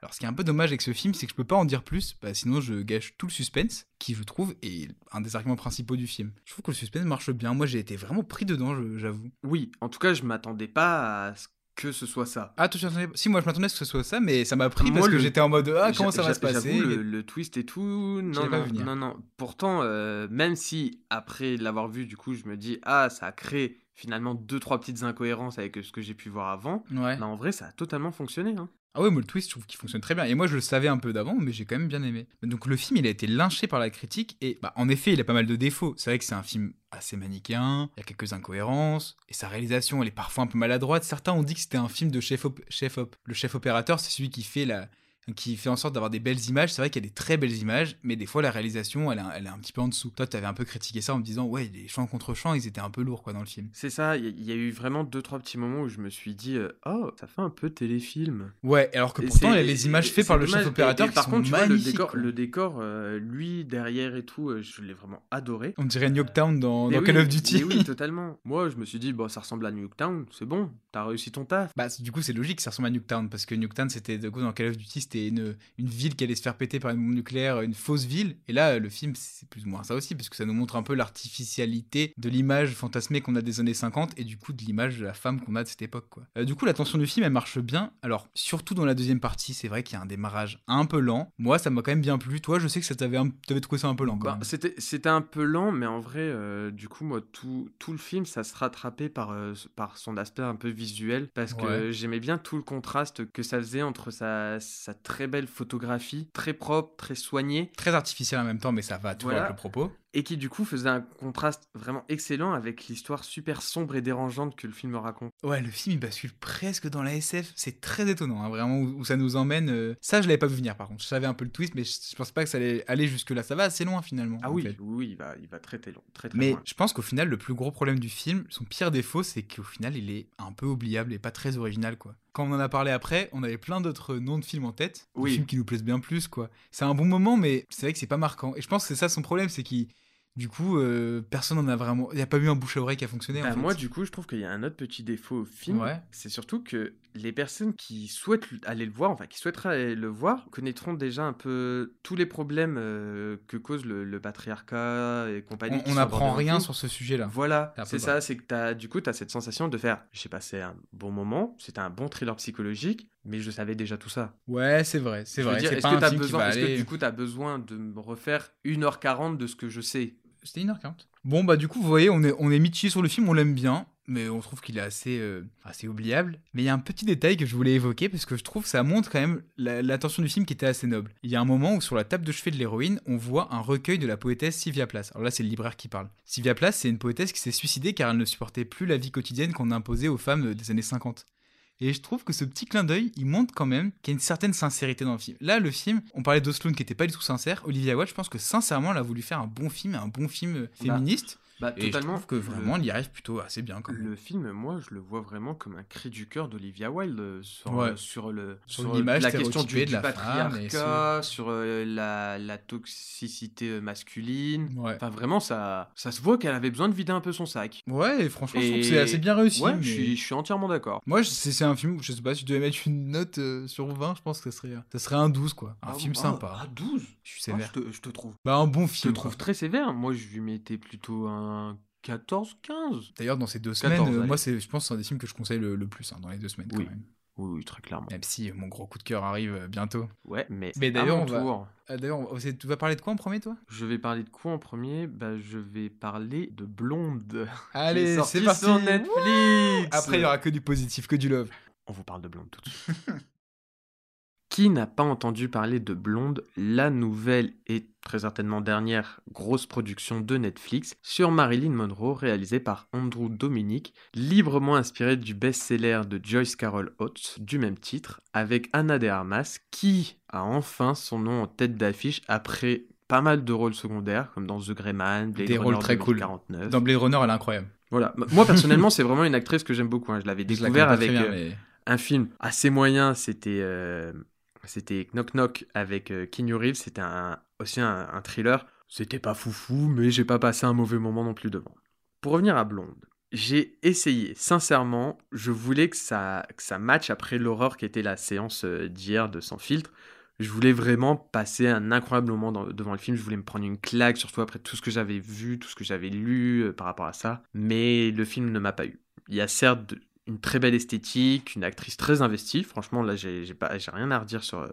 Alors, ce qui est un peu dommage avec ce film, c'est que je peux pas en dire plus, bah, sinon je gâche tout le suspense, qui je trouve est un des arguments principaux du film. Je trouve que le suspense marche bien. Moi, j'ai été vraiment pris dedans, je- j'avoue. Oui, en tout cas, je m'attendais pas à ce que ce soit ça. Ah, tu Si, moi, je m'attendais à ce que ce soit ça, mais ça m'a pris Moi, parce que j'étais en mode ah comment ça va se passer? Le, le twist et tout, non, non, non, non. Pourtant, euh, même si après l'avoir vu, du coup, je me dis, ah, ça a créé finalement deux, trois petites incohérences avec ce que j'ai pu voir avant. Ouais. Mais en vrai, ça a totalement fonctionné. Hein. Ah ouais, moi le twist, je trouve qu'il fonctionne très bien. Et moi, je le savais un peu d'avant, mais j'ai quand même bien aimé. Donc le film, il a été lynché par la critique, et bah, en effet, il a pas mal de défauts. C'est vrai que c'est un film assez manichéen, il y a quelques incohérences, et sa réalisation, elle est parfois un peu maladroite. Certains ont dit que c'était un film de chef op. Chef op. Le chef opérateur, c'est celui qui fait la qui fait en sorte d'avoir des belles images. C'est vrai qu'il y a des très belles images, mais des fois la réalisation, elle, est- elle est un petit peu en dessous. Toi, tu avais un peu critiqué ça en me disant, ouais, les champs contre champs, ils étaient un peu lourds quoi dans le film. C'est ça, il y, a eu vraiment deux, trois petits moments où je me suis dit, euh, oh, ça fait un peu téléfilm. Ouais, alors que pourtant, il c'est- y a les images faites par le chef opérateur Et- et qui par sont contre, tu vois, le décor, le décor euh, lui, derrière et tout, euh, je l'ai vraiment adoré. On dirait Nuketown dans, Mais dans oui, Call of Duty. oui, totalement. Moi, je me suis dit, bon, ça ressemble à Nuketown, c'est bon, t'as réussi ton taf. Bah, du coup, c'est logique, ça ressemble à Nuketown, parce que Nuketown, c'était, de coup, dans Call of Duty, c'était une, une ville qui allait se faire péter par une bombe nucléaire, une fausse ville. Et là, le film, c'est plus ou moins ça aussi, parce que ça nous montre un peu l'artificialité de l'image fantasmée qu'on a des années 50, et du coup, de l'image de la femme qu'on a de cette époque, quoi. Euh, du coup, la tension du film, elle marche bien. Alors, surtout dans la deuxième partie, c'est vrai qu'il y a un démarrage un peu lent. Moi, ça m'a quand même bien plu. Toi, je sais que ça t'avait, un... t'avais trouvé ça un peu lent, Bah, c'était, c'était un peu lent, mais en vrai, euh, du coup, moi, tout, tout le film, ça se rattrapait par, euh, par son aspect un peu visuel, parce que Ouais. j'aimais bien tout le contraste que ça faisait entre sa, sa très belle photographie, très propre, très soignée, Très artificiel en même temps, mais ça va, tu vois, Voilà. avec le propos. Et qui, du coup, faisait un contraste vraiment excellent avec l'histoire super sombre et dérangeante que le film raconte. Ouais, le film il bascule presque dans la SF. C'est très étonnant, hein, vraiment, où, où ça nous emmène. euh. Ça, je l'avais pas vu venir par contre. Je savais un peu le twist, mais je, je pensais pas que ça allait aller jusque-là. Ça va assez loin finalement. Ah oui, fait. oui, il va, il va très, très, long, très, très Mais loin. je pense qu'au final, le plus gros problème du film, son pire défaut, c'est qu'au final, il est un peu oubliable et pas très original, quoi. Quand on en a parlé après, on avait plein d'autres noms de films en tête, des Oui. films qui nous plaisent bien plus, quoi. C'est un bon moment, mais c'est vrai que c'est pas marquant. Et je pense que c'est ça son problème, c'est qu'il Du coup, euh, personne n'en a vraiment. Il n'y a pas eu un bouche à oreille qui a fonctionné. Bah, en fait. moi, du coup, je trouve qu'il y a un autre petit défaut au film. Ouais. C'est surtout que les personnes qui souhaitent aller le voir, enfin qui souhaiteraient aller le voir, connaîtront déjà un peu tous les problèmes euh, que cause le, le patriarcat et compagnie. on n'apprend rien film. sur ce sujet-là. Voilà, C'est ça, c'est que as, du coup, tu as cette sensation de faire j'ai passé un bon moment, c'était un bon thriller psychologique, mais je savais déjà tout ça. Ouais, c'est vrai, c'est vrai. est-ce que, est-ce que du coup, tu as besoin de me refaire 1h40 de ce que je sais? C'était 1h40. Bon, bah, du coup, vous voyez, on est, on sur le film, on l'aime bien, mais on trouve qu'il est assez, euh, assez oubliable. Mais il y a un petit détail que je voulais évoquer, parce que je trouve ça montre quand même la- l'attention du film qui était assez noble. Il y a un moment où, sur la table de chevet de l'héroïne, on voit un recueil de la poétesse Sylvia Plath. Alors là, c'est le libraire qui parle. Sylvia Plath, c'est une poétesse qui s'est suicidée car elle ne supportait plus la vie quotidienne qu'on imposait aux femmes des années 50. Et je trouve que ce petit clin d'œil, il montre quand même qu'il y a une certaine sincérité dans le film. Là, le film, on parlait d'Osloon qui était pas du tout sincère. Olivia Wilde, je pense que sincèrement, elle a voulu faire un bon film, un bon film euh, féministe. Bah, et totalement. je trouve que vraiment, elle y arrive plutôt assez bien quand même. Le film, moi, je le vois vraiment comme un cri du cœur d'Olivia Wilde euh, sur, Ouais. euh, sur, le, Sur l'image la question du, de la patriarcat, sur euh, la, la toxicité masculine. Ouais. Enfin, vraiment, ça, ça se voit qu'elle avait besoin de vider un peu son sac. Ouais, et franchement, je trouve Et- que c'est assez bien réussi. Ouais, mais- je, suis, je suis entièrement d'accord. Moi, c'est un film, je sais pas, si je devais mettre une note euh, sur 20, je pense que ça serait, ça serait un 12, quoi. Un Ah, film ah, sympa. Ah, 12 je suis Ah, sévère. je, te, je te trouve. Bah, un bon Je te film. trouve très sévère. Moi, je lui mettais plutôt un 14-15. D'ailleurs, dans ces deux 14, semaines, allez. moi, c'est, je pense que c'est un des films que je conseille le, le plus, hein, dans les deux semaines, Oui. quand même. Oui, oui, très clairement. Même si euh, mon gros coup de cœur arrive euh, bientôt. Ouais, mais, Mais d'ailleurs, on va- tour. Ah, d'ailleurs, tu vas parler de quoi en premier, toi? Je vais parler de quoi en premier? Bah, Je vais parler de Blonde. Allez, c'est parti. sur Netflix. Après, il y aura que du positif, que du love. On vous parle de Blonde tout de suite. Qui n'a pas entendu parler de Blonde, la nouvelle et très certainement dernière grosse production de Netflix sur Marilyn Monroe réalisée par Andrew Dominic, librement inspirée du best-seller de Joyce Carol Oates du même titre, avec Anna de Armas qui a enfin son nom en tête d'affiche après pas mal de rôles secondaires comme dans The Grey Man, Blade Des Runner rôles très cool. 2049. Dans Blade Runner, elle est incroyable. Voilà. Moi personnellement, c'est vraiment une actrice que j'aime beaucoup. hein. Je l'avais découvert avec bien, euh, mais- un film assez moyen, c'était euh, c'était Knock Knock avec euh, Keanu Reeves, c'était un, aussi un, thriller. C'était pas foufou, mais j'ai pas passé un mauvais moment non plus devant. Pour revenir à Blonde, j'ai essayé, sincèrement, je voulais que ça, que ça matche après l'horreur qui était la séance euh, d'hier de Sans Filtre. Je voulais vraiment passer un incroyable moment devant le film. Je voulais me prendre une claque, surtout après tout ce que j'avais vu, tout ce que j'avais lu euh, par rapport à ça. Mais le film ne m'a pas eu. Il y a certes une très belle esthétique, une actrice très investie. Franchement, là, j'ai rien à redire sur,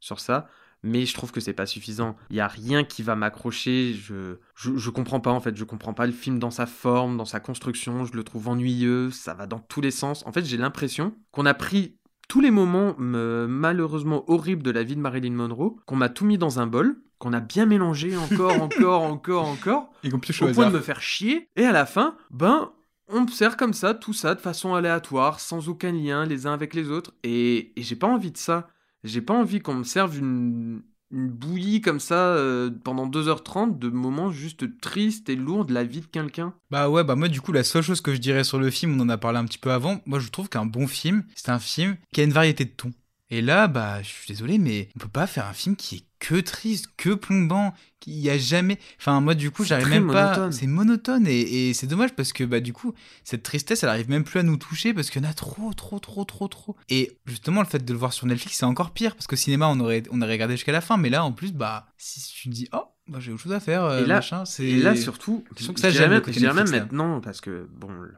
sur ça. Mais je trouve que c'est pas suffisant. Il y a rien qui va m'accrocher. Je, je, je comprends pas en fait. Je comprends pas le film dans sa forme, dans sa construction. Je le trouve ennuyeux. Ça va dans tous les sens. En fait, j'ai l'impression qu'on a pris tous les moments me- malheureusement horribles de la vie de Marilyn Monroe, qu'on m'a tout mis dans un bol, qu'on a bien mélangé encore, encore, encore, encore, Et qu'on au au point de me faire chier. Et à la fin, ben, on me sert comme ça, tout ça, de façon aléatoire, sans aucun lien les uns avec les autres. Et, j'ai pas envie de ça. J'ai pas envie qu'on me serve une, une bouillie comme ça euh, pendant 2h30 de moments juste tristes et lourds de la vie de quelqu'un. Bah ouais, bah moi du coup la seule chose que je dirais sur le film, on en a parlé un petit peu avant, moi je trouve qu'un bon film, c'est un film qui a une variété de tons. Et là, bah je suis désolé, mais on peut pas faire un film qui est que triste, que plombant, qui y a jamais... Enfin moi du coup j'arrive même pas... monotone. C'est monotone et, et c'est dommage parce que bah du coup cette tristesse elle arrive même plus à nous toucher parce qu'il y en a trop, trop, trop, trop, trop. Et justement le fait de le voir sur Netflix c'est encore pire parce qu'au cinéma on aurait, on aurait regardé jusqu'à la fin, mais là en plus bah si tu te dis oh bah j'ai autre chose à faire, euh, Et là- machin, c'est... Et là, surtout, je que ça le même, maintenant, parce que, bon, le,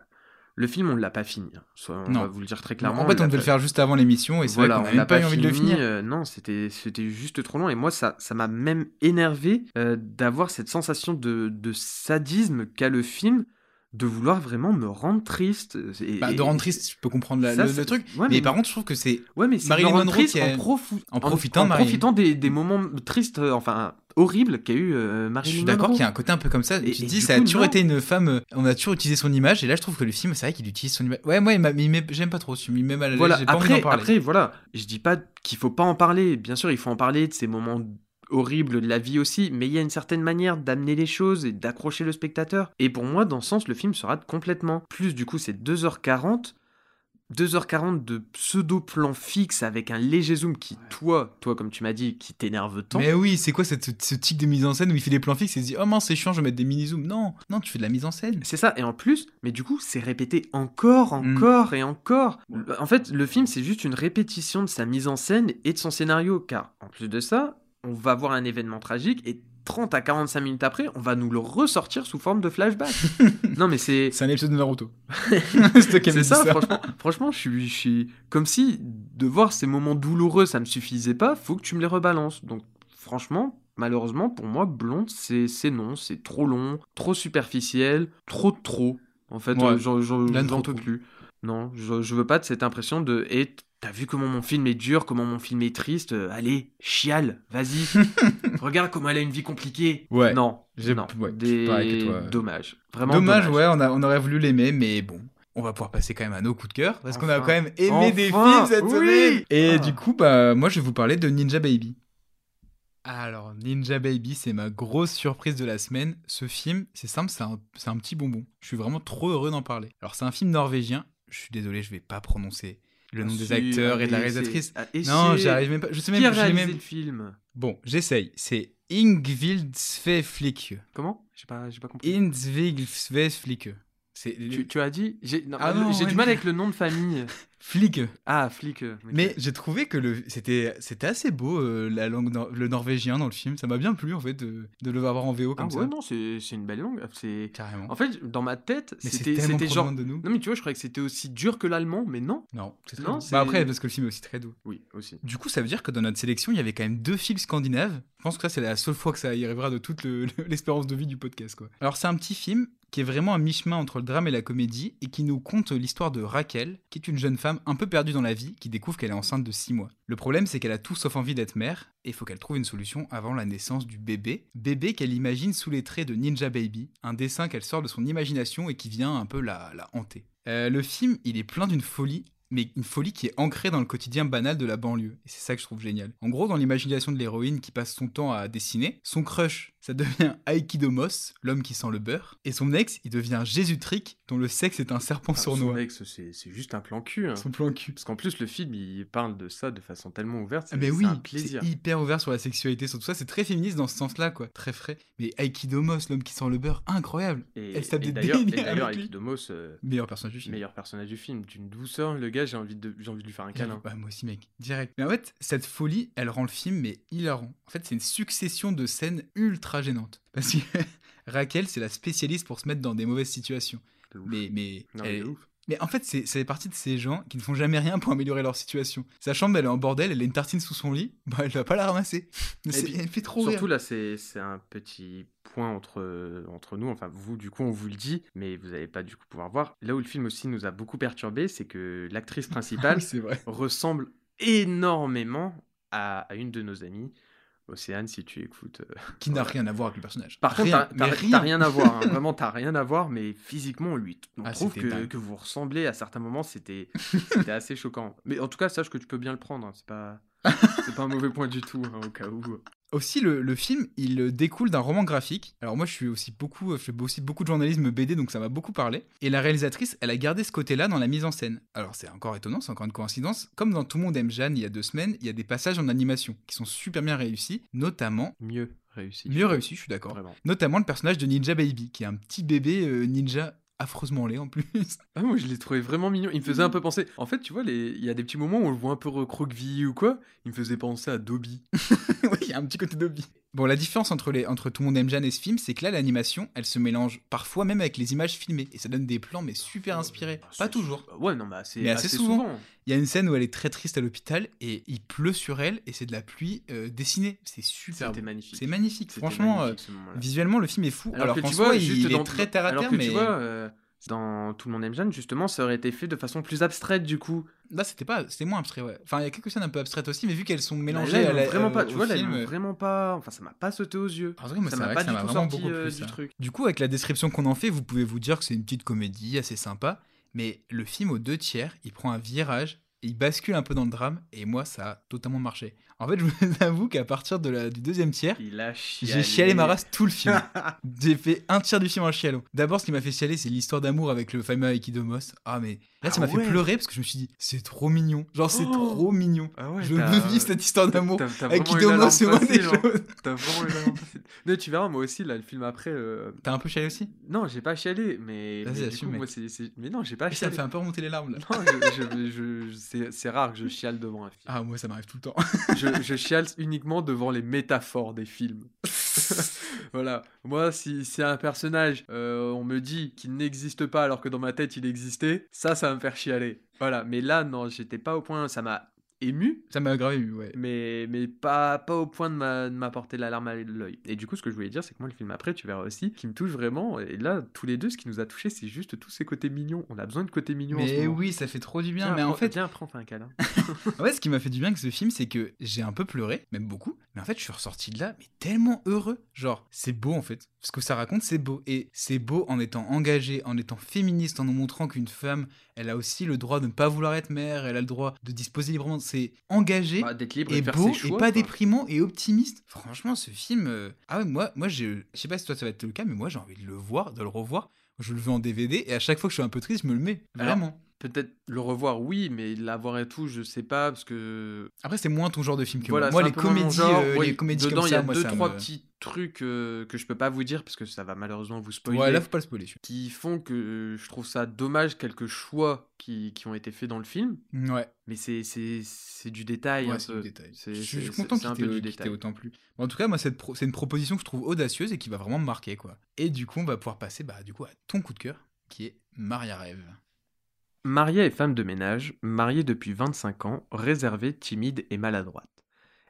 le film, on l'a pas fini. hein. Soit- on Non. va vous le dire très clairement. en fait, on devait le faire juste avant l'émission et c'est Voilà, vrai qu'on on n'a pas eu envie de le fini, finir. euh, non, c'était juste trop long. Et moi, ça ça m'a même énervé euh, d'avoir cette sensation de, de sadisme qu'a le film, de vouloir vraiment me rendre triste. Et- Bah, de rendre triste, je peux comprendre la- ça, le, truc. ouais, mais, mais- par contre, je trouve que c'est. Ouais, mais c'est Marilyn Monroe qui a- en, profitant en profitant des, des moments tristes, euh, enfin horribles qu'a eu euh, Je suis d'accord qu'il y a un côté un peu comme ça. Et- tu te dis, ça a toujours non. été une femme. euh, On a toujours utilisé son image. Et là, je trouve que le film, c'est vrai qu'il utilise son image. Ouais, moi, il j'aime pas trop. Il met mal à l'aise. Voilà, pas envie après, parler. après, voilà, je dis pas qu'il faut pas en parler. Bien sûr, il faut en parler de ces moments horribles de la vie aussi, mais il y a une certaine manière d'amener les choses et d'accrocher le spectateur. Et pour moi, dans ce sens, le film se rate complètement. Plus, du coup, c'est 2h40 2h40 de pseudo-plan fixe avec un léger zoom qui, toi, toi comme tu m'as dit, qui t'énerve tant. Mais oui, c'est quoi cette, ce type de mise en scène où il fait des plans fixes et il se dit Oh mince, c'est chiant, je vais mettre des mini-zooms. Non, non, tu fais de la mise en scène. C'est ça, et en plus, mais du coup, c'est répété encore, Mm. encore et encore. En fait, le film, c'est juste une répétition de sa mise en scène et de son scénario, car en plus de ça, on va voir un événement tragique et 30 à 45 minutes après, on va nous le ressortir sous forme de flashback. non, mais c'est. C'est un épisode de Naruto. c'est ça, franchement, franchement je, suis, je suis comme si de voir ces moments douloureux, ça me suffisait pas, faut que tu me les rebalances. Donc, franchement, malheureusement, pour moi, Blonde, c'est non, c'est trop long, trop superficiel, trop trop. En fait, Ouais. j'en peux plus. Non, je, je veux pas de cette impression de. Et t'as vu comment mon film est dur, comment mon film est triste, euh, allez, chiale, vas-y. Regarde comment elle a une vie compliquée. Ouais. Non, J'ai- non, ouais, je des... suis pareil que toi. Dommage. Vraiment Dommage, dommage. ouais, on, a, on aurait voulu l'aimer, mais bon. On va pouvoir passer quand même à nos coups de cœur, parce qu'on a quand même aimé des films cette oui. semaine. Et Ah. du coup, bah, moi, je vais vous parler de Ninja Baby. Alors, Ninja Baby, c'est ma grosse surprise de la semaine. Ce film, c'est simple, c'est un, c'est un petit bonbon. Je suis vraiment trop heureux d'en parler. Alors, c'est un film norvégien. Je suis désolé, je vais pas prononcer le nom des Si, acteurs et de la réalisatrice. ah, Non, c'est- j'y arrive même pas. Je sais même Qui a réalisé même- le film? Bon, j'essaye. C'est Ingvild Sveflik. Comment? J'ai pas, j'ai pas compris. Ingvild Sveflik. Tu, tu as dit J'ai Ah ouais. du mal avec le nom de famille. Flick. Ah, flic. euh. Mais j'ai trouvé que le c'était c'était assez beau euh, la langue le norvégien dans le film. Ça m'a bien plu en fait de, de le voir en VO Ah comme ouais, ça. non, c'est une belle langue. C'est... Carrément. En fait, dans ma tête, c'était, genre. de nous. Non, mais tu vois, je croyais que c'était aussi dur que l'allemand, mais non. Non, c'est très Non, doux. Bah après parce que le film est aussi très doux. Oui, aussi. Du coup, ça veut dire que dans notre sélection, il y avait quand même deux films scandinaves. Je pense que ça, c'est la seule fois que ça y arrivera de toute le- le- l'espérance de vie du podcast. Quoi. Alors, c'est un petit film qui est vraiment à mi-chemin entre le drame et la comédie et qui nous conte l'histoire de Raquel, qui est une jeune femme un peu perdue dans la vie, qui découvre qu'elle est enceinte de 6 mois. Le problème, c'est qu'elle a tout sauf envie d'être mère et il faut qu'elle trouve une solution avant la naissance du bébé. Bébé qu'elle imagine sous les traits de Ninja Baby, un dessin qu'elle sort de son imagination et qui vient un peu la, la hanter. Euh, le film, il est plein d'une folie mais une folie qui est ancrée dans le quotidien banal de la banlieue. Et c'est ça que je trouve génial. En gros, dans l'imagination de l'héroïne qui passe son temps à dessiner, son crush, ça devient Aikidomos, l'homme qui sent le beurre, et son ex, il devient Jésus Trick, dont le sexe est un serpent Ah, sournois. son ex, c'est, c'est juste un plan cul. hein. Son plan cul. Parce qu'en plus, le film, il parle de ça de façon tellement ouverte. Ah, mais oui, c'est hyper ouvert sur la sexualité, sur tout ça, c'est très féministe dans ce sens-là, quoi, très frais. Mais Aikidomos, l'homme qui sent le beurre, incroyable. Et, Elle se tape et des d'ailleurs. Aikidomos, euh, Meilleur personnage du film. meilleur personnage du film, d'une douceur, le gars, j'ai envie de, j'ai envie de lui faire un câlin. Bah, moi aussi, mec, direct. Mais en fait, cette folie, elle rend le film mais hilarant. En fait, c'est une succession de scènes ultra gênantes. Parce que Raquel, c'est la spécialiste pour se mettre dans des mauvaises situations. Mais, mais, Non, elle- mais en fait, c'est, fait partie de ces gens qui ne font jamais rien pour améliorer leur situation. Sa chambre, elle est en bordel, elle a une tartine sous son lit, bah, elle va pas la ramasser. Mais puis, elle fait trop Surtout rire. là, c'est c'est un petit point entre, entre nous. Enfin, vous, du coup, on vous le dit, mais vous n'allez pas du coup pouvoir voir. Là où le film aussi nous a beaucoup perturbé, c'est que l'actrice Ah principale oui, c'est vrai. ressemble énormément à, à une de nos amies. Océane, si tu écoutes. euh. Qui n'a rien à voir avec le personnage. Par contre, Rien, t'as t'as rien à voir. hein. Vraiment, t'as rien à voir, mais physiquement, lui, on Ah, trouve que, vous ressemblez à certains moments. C'était c'était assez choquant. Mais en tout cas, sache que tu peux bien le prendre. hein. C'est pas, c'est pas un mauvais point du tout, hein, au cas où. Aussi, le, le film, il euh, découle d'un roman graphique. Alors moi, je suis aussi beaucoup, je fais aussi beaucoup de journalisme BD, donc ça m'a beaucoup parlé. Et la réalisatrice, elle a gardé ce côté-là dans la mise en scène. Alors c'est encore étonnant, c'est encore une coïncidence. Comme dans Tout le monde aime Jeanne il y a deux semaines, il y a des passages en animation qui sont super bien réussis, notamment Mieux réussi. mieux réussis, je suis d'accord. Notamment le personnage de Ninja Baby, qui est un petit bébé euh, ninja affreusement laid en plus. Ah, moi, je l'ai trouvé vraiment mignon. Il me faisait un peu penser. En fait, tu vois, les... il y a des petits moments où on le voit un peu recroquevillé ou quoi. Il me faisait penser à Dobby. oui, il y a un petit côté d'Obi. Bon, la différence entre, les, entre Tout le monde aime Jeanne et ce film, c'est que là, l'animation, elle se mélange parfois même avec les images filmées. Et ça donne des plans, mais super inspirés. Bah, Pas toujours. Ouais, non, mais assez, Mais assez assez souvent. Il y a une scène où elle est très triste à l'hôpital et il pleut sur elle et c'est de la pluie euh, dessinée. C'est super C'était magnifique. C'est magnifique. Franchement, magnifique, ce moment-là. euh, visuellement, le film est fou. Alors, que tu soi, vois, il, dans- est très terre à terre, mais tu vois, euh, dans Tout le monde aime Jeanne, justement, ça aurait été fait de façon plus abstraite, du coup. là, c'était pas, c'était moins abstrait. Ouais. Enfin, il y a quelques scènes un peu abstraites aussi, mais vu qu'elles sont mélangées là, à la, vraiment euh, pas, tu vois, là, film, euh, vraiment pas. Enfin, ça m'a pas sauté aux yeux. Ah, vrai, moi, ça m'a pas du tout sorti beaucoup euh, du truc. Du coup, avec la description qu'on en fait, vous pouvez vous dire que c'est une petite comédie assez sympa, mais le film aux deux tiers, il prend un virage il bascule un peu dans le drame, et moi, ça a totalement marché. En fait, je vous avoue qu'à partir de la, du deuxième tiers, j'ai chialé ma race tout le film. j'ai fait un tiers du film en chialo. D'abord, ce qui m'a fait chialer, c'est l'histoire d'amour avec le fameux Aikidomos. Ah, mais là, ça Ah m'a ouais. fait pleurer parce que je me suis dit, c'est trop mignon. Genre, c'est Oh. trop mignon. Ah ouais, je veux vivre cette histoire d'amour. Aikidomos, c'est moi des facile, hein. choses. T'as vraiment eu la larme facile. Non, tu verras, moi aussi, là, le film après. euh, T'as un peu chialé aussi? Non, j'ai pas chialé, mais. Vas-y, mais du assume, coup, moi, c'est- c'est- Mais non, j'ai pas Ça chialé. me fait un peu remonter les larmes là. Non, c'est- c'est rare que je chiale devant un film. Ah, moi, ça m'arrive tout le temps. Je, je chiale uniquement devant les métaphores des films. voilà. Moi, si c'est un personnage, euh, on me dit qu'il n'existe pas alors que dans ma tête il existait, ça, ça va me faire chialer. Voilà. Mais là, non, j'étais pas au point. Ça m'a ému, ça m'a grave ému, ouais. mais, mais pas, pas au point de m'a- de m'apporter la larme à l'œil. Et du coup, ce que je voulais dire, c'est que moi, le film après, tu verras aussi, qui me touche vraiment. Et là, tous les deux, ce qui nous a touché, c'est juste tous ces côtés mignons. On a besoin de côtés mignons Mais oui, ça fait trop du bien. Mais en fait, viens, prends, un câlin. En fait, ce qui m'a fait du bien avec ce film, c'est que j'ai un peu pleuré, même beaucoup, mais en fait, je suis ressorti de là, mais tellement heureux. Genre, c'est beau en fait. Ce que ça raconte, c'est beau. Et c'est beau en étant engagé, en étant féministe, en nous montrant qu'une femme, elle a aussi le droit de ne pas vouloir être mère, elle a le droit de disposer librement. C'est engagé. Bah, D'être libre et et faire beau ses choix. et pas quoi. déprimant et optimiste. Franchement, ce film, euh, ah ouais, moi, moi, je, sais pas si toi ça va être le cas, mais moi j'ai envie de le voir, de le revoir. Je le veux en DVD et à chaque fois que je suis un peu triste, je me le mets. Alors, Vraiment. Peut-être le revoir, oui, mais l'avoir et tout, je sais pas, parce que. Après, c'est moins ton genre de film que voilà, moi. Moi, c'est les comédies, genre. euh, Oui, les comédies dedans, comme il y ça, a deux, ça trois me- petits trucs euh, que je peux pas vous dire, parce que ça va malheureusement vous spoiler. Ouais, là, faut pas le spoiler. Qui font que je trouve ça dommage, quelques choix qui, qui ont été faits dans le film. Ouais, Mais c'est c'est- c'est du détail. ouais c'est du détail. C'est- Je c'est- suis c'est- content c'est qu'il t'ait autant plu. Bon, en tout cas, moi, cette pro- c'est une proposition que je trouve audacieuse et qui va vraiment me marquer, quoi. Et du coup, on va pouvoir passer, bah, du coup, à ton coup de cœur, qui est Maria Rêve. Maria est femme de ménage, mariée depuis 25 ans, réservée, timide et maladroite.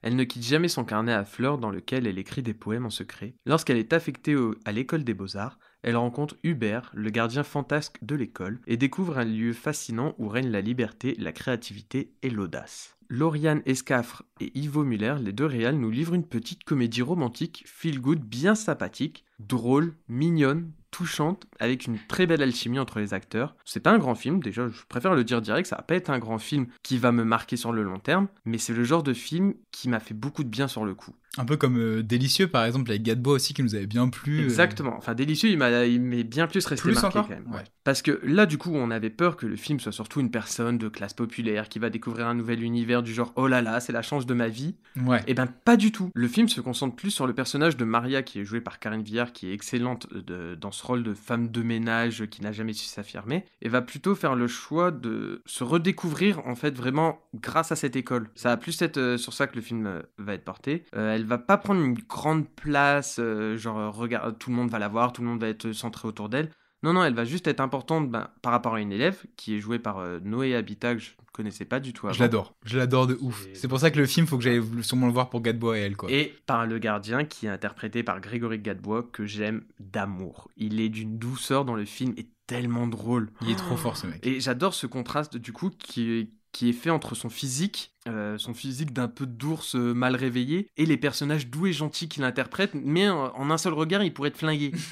Elle ne quitte jamais son carnet à fleurs dans lequel elle écrit des poèmes en secret. Lorsqu'elle est affectée à l'école des beaux-arts, elle rencontre Hubert, le gardien fantasque de l'école, et découvre un lieu fascinant où règne la liberté, la créativité et l'audace. Lauriane Escaffre et Ivo Muller, les deux réals, nous livrent une petite comédie romantique, feel good, bien sympathique, drôle, mignonne, touchante, avec une très belle alchimie entre les acteurs. C'est pas un grand film, déjà, je préfère le dire direct, ça va pas être un grand film qui va me marquer sur le long terme, mais c'est le genre de film qui m'a fait beaucoup de bien sur le coup. Un peu comme euh, Délicieux, par exemple, avec Gadebois aussi, qui nous avait bien plu. euh, Exactement. Enfin, délicieux, il m'est bien plus resté Plus marqué encore quand même. Ouais. Parce que là, du coup, on avait peur que le film soit surtout une personne de classe populaire qui va découvrir un nouvel univers du genre oh là là, c'est la chance de ma vie. Ouais. Eh ben, pas du tout. Le film se concentre plus sur le personnage de Maria, qui est jouée par Karine Villard, qui est excellente de- dans ce rôle de femme de ménage qui n'a jamais su s'affirmer, et va plutôt faire le choix de se redécouvrir, en fait, vraiment grâce à cette école. Ça va plus être euh, sur ça que le film euh, va être porté. Euh, elle va pas prendre une grande place, euh, genre, euh, regarde, tout le monde va la voir, tout le monde va être centré autour d'elle. Non, non, elle va juste être importante ben, par rapport à une élève qui est jouée par euh, Noé Habitat, que je ne connaissais pas du tout avant. Je l'adore. Je l'adore de ouf. C'est pour ça que le film, faut que j'aille sûrement le voir pour Gadebois et elle, quoi. Et par le gardien qui est interprété par Grégory Gadebois que j'aime d'amour. Il est d'une douceur dans le film et tellement drôle. Il est trop fort, ce mec. Et j'adore ce contraste du coup qui est, qui est fait entre son physique, euh, son physique d'un peu d'ours euh, mal réveillé, et les personnages doux et gentils qu'il interprète, mais en, en un seul regard, il pourrait te flinguer.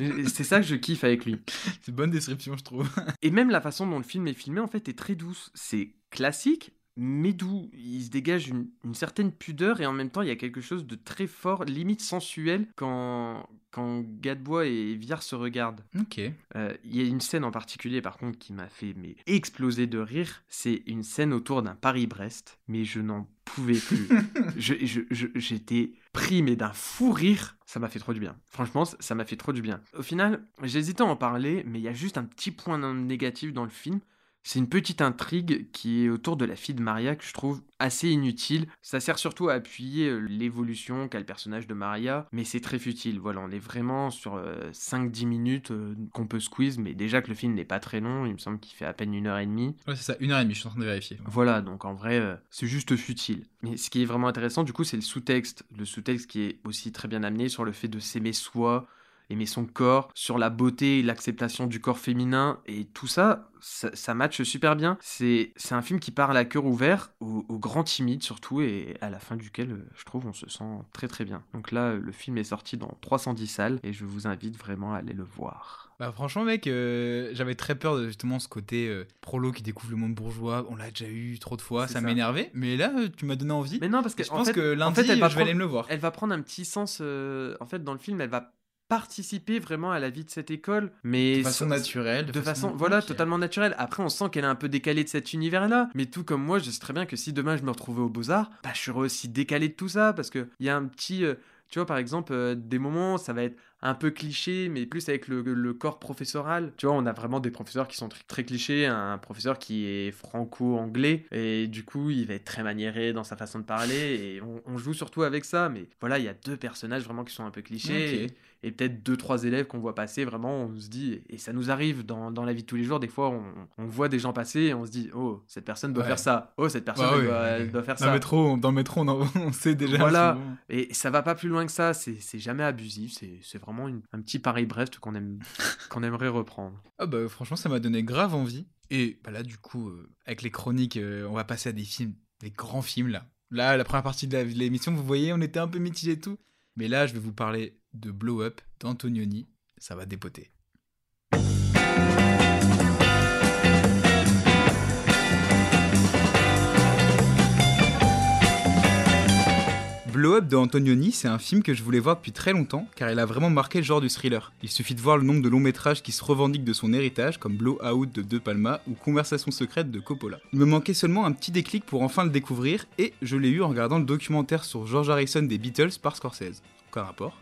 Et C'est ça que je kiffe avec lui. C'est bonne description, je trouve. Et même la façon dont le film est filmé, en fait, est très douce. C'est classique, mais doux. Il se dégage une, une certaine pudeur et en même temps, il y a quelque chose de très fort, limite sensuel, quand, quand Gadebois et Viard se regardent. Ok. Euh, Il y a une scène en particulier, par contre, qui m'a fait mais, exploser de rire. C'est une scène autour d'un Paris-Brest, mais je n'en pouvais plus. Je- je- je- J'étais pris, mais d'un fou rire. Ça m'a fait trop du bien. Franchement, ça- ça m'a fait trop du bien. Au final, j'hésitais à en parler, mais il y a juste un petit point négatif dans le film. C'est une petite intrigue qui est autour de la fille de Maria que je trouve assez inutile. Ça sert surtout à appuyer euh, l'évolution qu'a le personnage de Maria, mais c'est très futile. Voilà, on est vraiment sur euh, 5-10 minutes euh, qu'on peut squeeze, mais déjà que le film n'est pas très long, il me semble qu'il fait à peine une heure et demie. Ouais, c'est ça, une heure et demie, je suis en train de vérifier. Voilà, donc en vrai, euh, c'est juste futile. Mais ce qui est vraiment intéressant, du coup, c'est le sous-texte. Le sous-texte qui est aussi très bien amené sur le fait de s'aimer soi aimer son corps, sur la beauté et l'acceptation du corps féminin, et tout ça, ça, ça matche super bien. C'est un film qui parle à cœur ouvert, aux, aux grands timides surtout, et à la fin duquel, euh, je trouve, on se sent très très bien. Donc là, le film est sorti dans 310 salles, et je vous invite vraiment à aller le voir. Bah franchement mec, euh, j'avais très peur de justement ce côté euh, prolo qui découvre le monde bourgeois. On l'a déjà eu trop de fois, ça m'énervait. Mais là, tu m'as donné envie. Mais non, parce que je en pense fait- que en lundi, fait, elle va je vais aller prendre- me le voir. Elle va prendre un petit sens. euh, en fait, dans le film, elle va participer vraiment à la vie de cette école, mais De façon naturelle. de façon, voilà, totalement naturelle. Après, on sent qu'elle est un peu décalée de cet univers-là. Mais tout comme moi, je sais très bien que si demain je me retrouvais aux Beaux-Arts, bah, je serais aussi décalé de tout ça. Parce qu'il y a un petit. euh, tu vois, par exemple, euh, des moments, ça va être un peu cliché, mais plus avec le, le corps professoral. Tu vois, on a vraiment des professeurs qui sont tr- très clichés. Un professeur qui est franco-anglais, et du coup, il va être très maniéré dans sa façon de parler. Et on, on joue surtout avec ça. Mais voilà, il y a deux personnages vraiment qui sont un peu clichés. Et, et peut-être deux trois élèves qu'on voit passer vraiment on se dit et ça nous arrive dans, dans la vie de tous les jours des fois on, on voit des gens passer et on se dit oh cette personne doit Ouais. faire ça oh cette personne Bah elle oui, doit, oui. elle doit faire Dans ça métro, dans le métro, on, en- on sait déjà. Voilà. souvent. et ça va pas plus loin que ça c'est jamais abusif c'est vraiment une- un petit Paris Brest qu'on aime qu'on aimerait reprendre Ah bah franchement, ça m'a donné grave envie. Et bah là, du coup, euh, avec les chroniques, euh, on va passer à des films, des grands films là. Là, la première partie de l'émission, vous voyez, on était un peu mitigés et tout. Mais là, je vais vous parler de Blow Up d'Antonioni. Ça va dépoter. De Antonioni, c'est un film que je voulais voir depuis très longtemps car il a vraiment marqué le genre du thriller. Il suffit de voir le nombre de longs métrages qui se revendiquent de son héritage comme Blow Out de De Palma ou Conversation secrète de Coppola. Il me manquait seulement un petit déclic pour enfin le découvrir et je l'ai eu en regardant le documentaire sur George Harrison des Beatles par Scorsese. Aucun rapport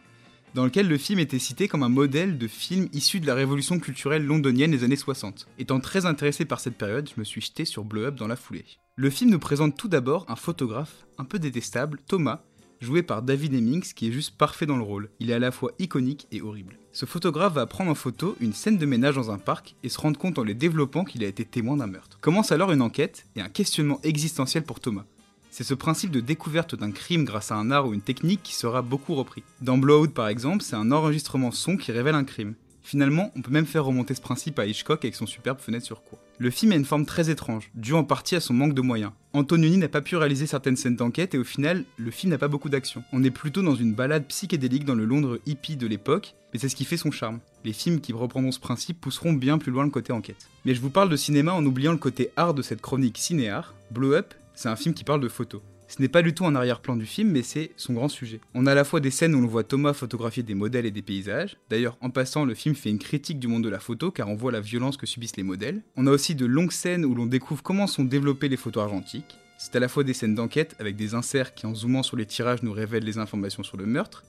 dans lequel le film était cité comme un modèle de film issu de la révolution culturelle londonienne des années 60. Étant très intéressé par cette période, je me suis jeté sur Blow Up dans la foulée. Le film nous présente tout d'abord un photographe un peu détestable, Thomas, joué par David Hemmings qui est juste parfait dans le rôle. Il est à la fois iconique et horrible. Ce photographe va prendre en photo une scène de ménage dans un parc et se rendre compte en les développant qu'il a été témoin d'un meurtre. Commence alors une enquête et un questionnement existentiel pour Thomas. C'est ce principe de découverte d'un crime grâce à un art ou une technique qui sera beaucoup repris. Dans Blowout par exemple, c'est un enregistrement son qui révèle un crime. Finalement, on peut même faire remonter ce principe à Hitchcock avec son superbe fenêtre sur cour. Le film a une forme très étrange, due en partie à son manque de moyens. Antonioni n'a pas pu réaliser certaines scènes d'enquête et au final, le film n'a pas beaucoup d'action. On est plutôt dans une balade psychédélique dans le Londres hippie de l'époque, mais c'est ce qui fait son charme. Les films qui reprendront ce principe pousseront bien plus loin le côté enquête. Mais je vous parle de cinéma en oubliant le côté art de cette chronique ciné-art. Blow Up, c'est un film qui parle de photos. Ce n'est pas du tout un arrière-plan du film, mais c'est son grand sujet. On a à la fois des scènes où l'on voit Thomas photographier des modèles et des paysages. D'ailleurs, en passant, le film fait une critique du monde de la photo car on voit la violence que subissent les modèles. On a aussi de longues scènes où l'on découvre comment sont développées les photos argentiques. C'est à la fois des scènes d'enquête avec des inserts qui en zoomant sur les tirages nous révèlent les informations sur le meurtre,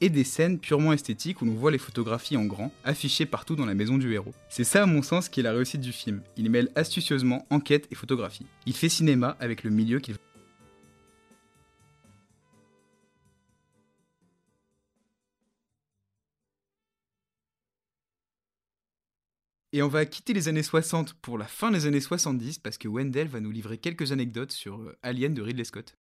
et des scènes purement esthétiques où l'on voit les photographies en grand, affichées partout dans la maison du héros. C'est ça à mon sens qui est la réussite du film. Il mêle astucieusement enquête et photographie. Il fait cinéma avec le milieu qu'il Et on va quitter les années 60 pour la fin des années 70 parce que Wendell va nous livrer quelques anecdotes sur euh, Alien de Ridley Scott.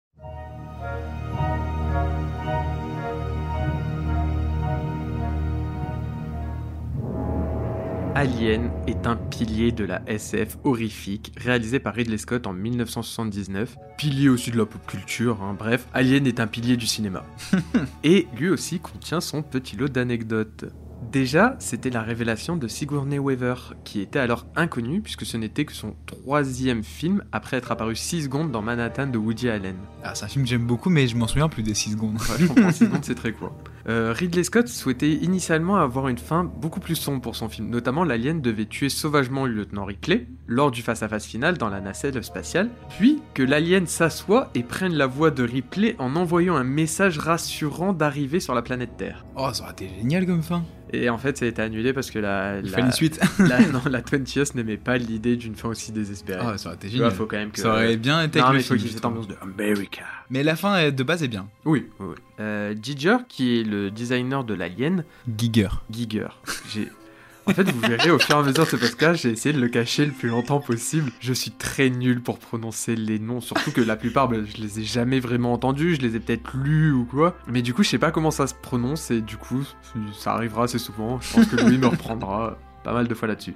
Alien est un pilier de la SF horrifique réalisé par Ridley Scott en 1979, pilier aussi de la pop culture, hein. bref, Alien est un pilier du cinéma. Et lui aussi contient son petit lot d'anecdotes. Déjà, c'était la révélation de Sigourney Weaver, qui était alors inconnue puisque ce n'était que son troisième film après être apparu 6 secondes dans Manhattan de Woody Allen. Ah, c'est un film que j'aime beaucoup, mais je m'en souviens plus des 6 secondes. Ouais, je comprends, 6 secondes, c'est très court. Euh, Ridley Scott souhaitait initialement avoir une fin beaucoup plus sombre pour son film. Notamment, l'alien devait tuer sauvagement le lieutenant Ripley lors du face-à-face final dans la nacelle spatiale, puis que l'alien s'assoie et prenne la voix de Ripley en envoyant un message rassurant d'arriver sur la planète Terre. Oh, ça aurait été génial comme fin. Et en fait, ça a été annulé parce que la, Il la, une suite. la, non, la 20th n'aimait pas l'idée d'une fin aussi désespérée. Ah, ça aurait été Tu vois, génial. faut quand même que. Ça aurait bien été non, avec mais le faut film, qu'il y ait cette justement. ambiance de America. Mais la fin de base est bien. Oui, oui, oui. Euh, Giger, qui est le designer de l'Alien, Giger. Giger. J'ai. En fait, vous verrez au fur et à mesure de ce podcast, j'ai essayé de le cacher le plus longtemps possible. Je suis très nul pour prononcer les noms, surtout que la plupart, bah, je les ai jamais vraiment entendus, je les ai peut-être lus ou quoi. Mais du coup, je sais pas comment ça se prononce et du coup, ça arrivera assez souvent. Je pense que Louis me reprendra pas mal de fois là-dessus.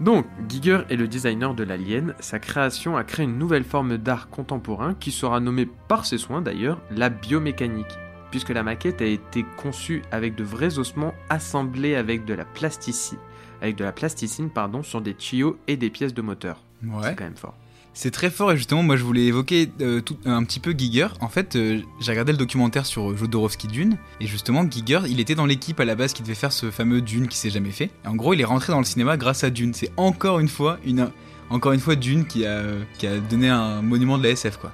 Donc, Giger est le designer de l'Alien. Sa création a créé une nouvelle forme d'art contemporain qui sera nommée par ses soins d'ailleurs la biomécanique, puisque la maquette a été conçue avec de vrais ossements assemblés avec de la plasticine, avec de la plasticine pardon, sur des tuyaux et des pièces de moteur. Ouais. C'est quand même fort. C'est très fort et justement, moi je voulais évoquer euh, tout, un petit peu Giger. En fait, euh, j'ai regardé le documentaire sur Jodorowsky Dune et justement, Giger, il était dans l'équipe à la base qui devait faire ce fameux Dune qui s'est jamais fait. Et en gros, il est rentré dans le cinéma grâce à Dune. C'est encore une fois une encore une fois Dune qui a qui a donné un monument de la SF quoi.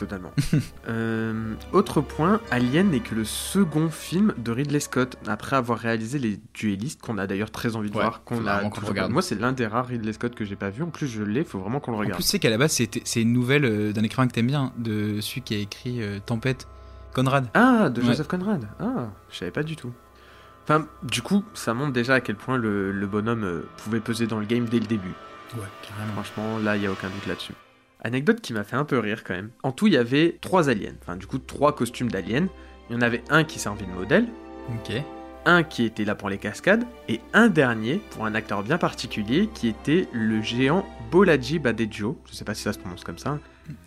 Totalement. Euh, autre point, Alien n'est que le second film de Ridley Scott, après avoir réalisé Les Duellistes, qu'on a d'ailleurs très envie de Ouais, voir. Qu'on a, regarde. Moi, c'est l'un des rares Ridley Scott que j'ai pas vu. En plus, je l'ai, faut vraiment qu'on le En regarde. plus, c'est qu'à la base, c'est une nouvelle euh, d'un écrivain que t'aimes bien, de celui qui a écrit euh, Tempête, Conrad. Ah, de Ouais. Joseph Conrad. Ah, je savais pas du tout. Enfin, du coup, ça montre déjà à quel point le, le bonhomme pouvait peser dans le game dès le début. Ouais, carrément. Franchement, là, il y a aucun doute là-dessus. Anecdote qui m'a fait un peu rire quand même. En tout, il y avait trois aliens. Enfin, du coup, trois costumes d'aliens. Il y en avait un qui servait de modèle, Ok. un qui était là pour les cascades, et un dernier pour un acteur bien particulier qui était le géant Bolaji Badejo. Je sais pas si ça se prononce comme ça.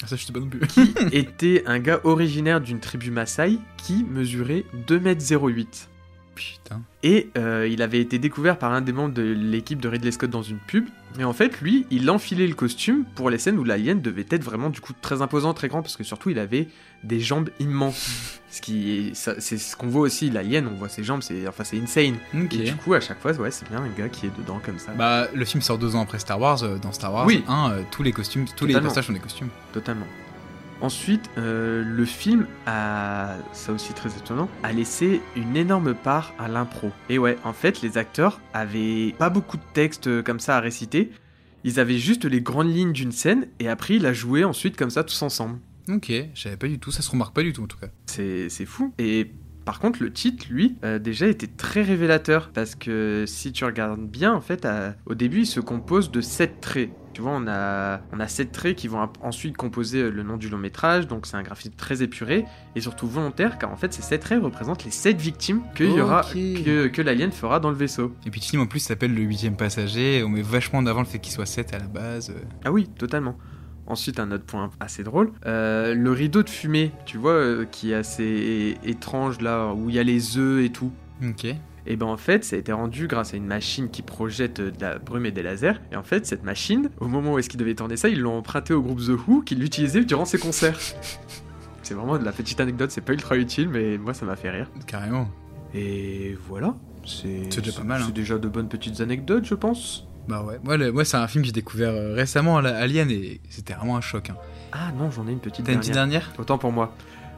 Ah, Ça, je sais pas non plus. Qui était un gars originaire d'une tribu Maasai qui mesurait 2m08. Putain. Et euh, il avait été découvert par un des membres de l'équipe de Ridley Scott dans une pub. Et en fait, lui, il enfilait le costume pour les scènes où l'alien devait être vraiment du coup très imposant, très grand, parce que surtout il avait des jambes immenses. ce qui c'est ce qu'on voit aussi, l'alien, on voit ses jambes, c'est enfin c'est insane. Et du coup, à chaque fois, ouais, c'est bien un gars qui est dedans comme ça. Bah, le film sort deux ans après Star Wars. euh, Dans Star Wars Oui. 1, tous les costumes, tous les personnages ont des costumes. Totalement. Ensuite, euh, le film a, ça aussi très étonnant, a laissé une énorme part à l'impro. Et ouais, en fait, les acteurs avaient pas beaucoup de texte euh, comme ça à réciter. Ils avaient juste les grandes lignes d'une scène et après ils la jouaient ensuite comme ça tous ensemble. Ok, je savais pas du tout. Ça se remarque pas du tout en tout cas. C'est c'est fou. Et par contre, le titre, lui, euh, déjà était très révélateur. Parce que si tu regardes bien, en fait, à- au début, il se compose de 7 traits. Tu vois, on a, on a 7 traits qui vont ensuite composer euh, le nom du long métrage. Donc c'est un graphisme très épuré et surtout volontaire, car en fait, ces 7 traits représentent les 7 victimes que, y aura, Ok. que, que l'alien fera dans le vaisseau. Et puis le film en plus s'appelle Le huitième passager. On met vachement en avant le fait qu'il soit 7 à la base. euh. Ah oui, totalement. Ensuite, un autre point assez drôle, euh, le rideau de fumée, tu vois, euh, qui est assez étrange là, où il y a les œufs et tout. Ok. Et ben en fait, ça a été rendu grâce à une machine qui projette euh, de la brume et des lasers. Et en fait, cette machine, au moment où est-ce qu'ils devaient tourner ça, ils l'ont emprunté au groupe The Who qui l'utilisait durant ses concerts. c'est vraiment de la petite anecdote, c'est pas ultra utile, mais moi ça m'a fait rire. Carrément. Et voilà. C'est déjà pas mal, hein. C'est déjà de bonnes petites anecdotes, je pense. Bah ouais. Moi, le- moi c'est un film que j'ai découvert euh, récemment, Alien, et c'était vraiment un choc. Hein. Ah non, j'en ai une petite T'as une dernière. petite dernière? Autant pour moi.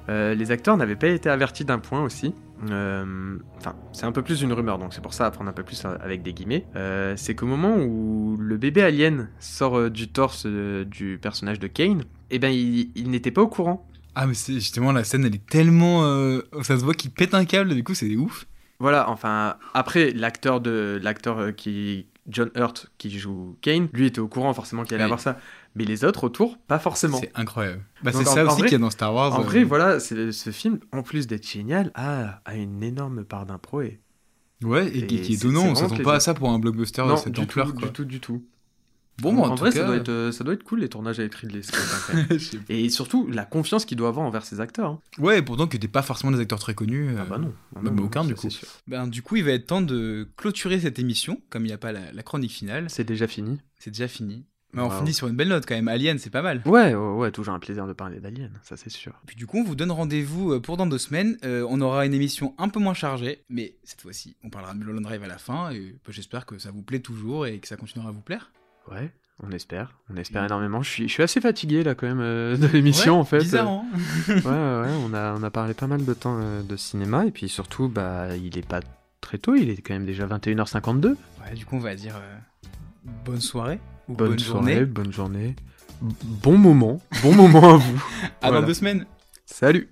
Euh, les acteurs n'avaient pas été avertis d'un point aussi. Euh, Enfin, c'est un peu plus une rumeur, donc c'est pour ça à prendre un peu plus avec des guillemets. Euh, c'est qu'au moment où le bébé alien sort euh, du torse du personnage de Kane, eh ben il, il n'était pas au courant. Ah, mais c'est justement la scène, elle est tellement. euh, Ça se voit qu'il pète un câble, du coup, c'est ouf. Voilà, enfin après l'acteur de l'acteur qui John Hurt qui joue Kane, lui était au courant forcément qu'il allait Oui. avoir ça, mais les autres autour pas forcément. C'est incroyable. Bah, c'est ça en aussi qu'il y a dans Star Wars. En euh, vrai, voilà, c'est- ce film, en plus d'être génial, a, a une énorme part d'impro et Ouais, et, qui- et qui est c'est on s'attend pas à ça pour un blockbuster de non, cette du ampleur, tout, quoi. du tout, du tout. Bon, bah, en, en, en tout vrai, cas, ça, doit être, euh, ça doit être cool les tournages avec Ridley Scott. et surtout, la confiance qu'il doit avoir envers ses acteurs. hein. Ouais, pourtant que t'es pas forcément des acteurs très connus. euh, Ah bah non. Ah non, aucun, du coup. sûr. Ben, du coup, il va être temps de clôturer cette émission, comme il n'y a pas la, la chronique finale. C'est déjà fini. C'est déjà fini. Mais on Wow. finit sur une belle note quand même. Alien, c'est pas mal. Ouais, ouais, ouais, toujours un plaisir de parler d'Alien, ça c'est sûr. Puis du coup, on vous donne rendez-vous euh, pour dans deux semaines. Euh, on aura une émission un peu moins chargée, mais cette fois-ci, on parlera de Mulholland Drive à la fin. Et bah, j'espère que ça vous plaît toujours et que ça continuera à vous plaire. Ouais, on espère. On espère énormément. Je suis, je suis assez fatigué là quand même euh, de l'émission Ouais, en fait. Bizarre, hein ouais, ouais, ouais, on a, on a parlé pas mal de temps euh, de cinéma et puis surtout, bah, il est pas très tôt, il est quand même déjà 21h52. Ouais, du coup, on va dire euh, bonne soirée ou Bonne, bonne, soirée, journée. bonne journée. Bon moment, bon moment à vous. À Voilà. dans deux semaines. Salut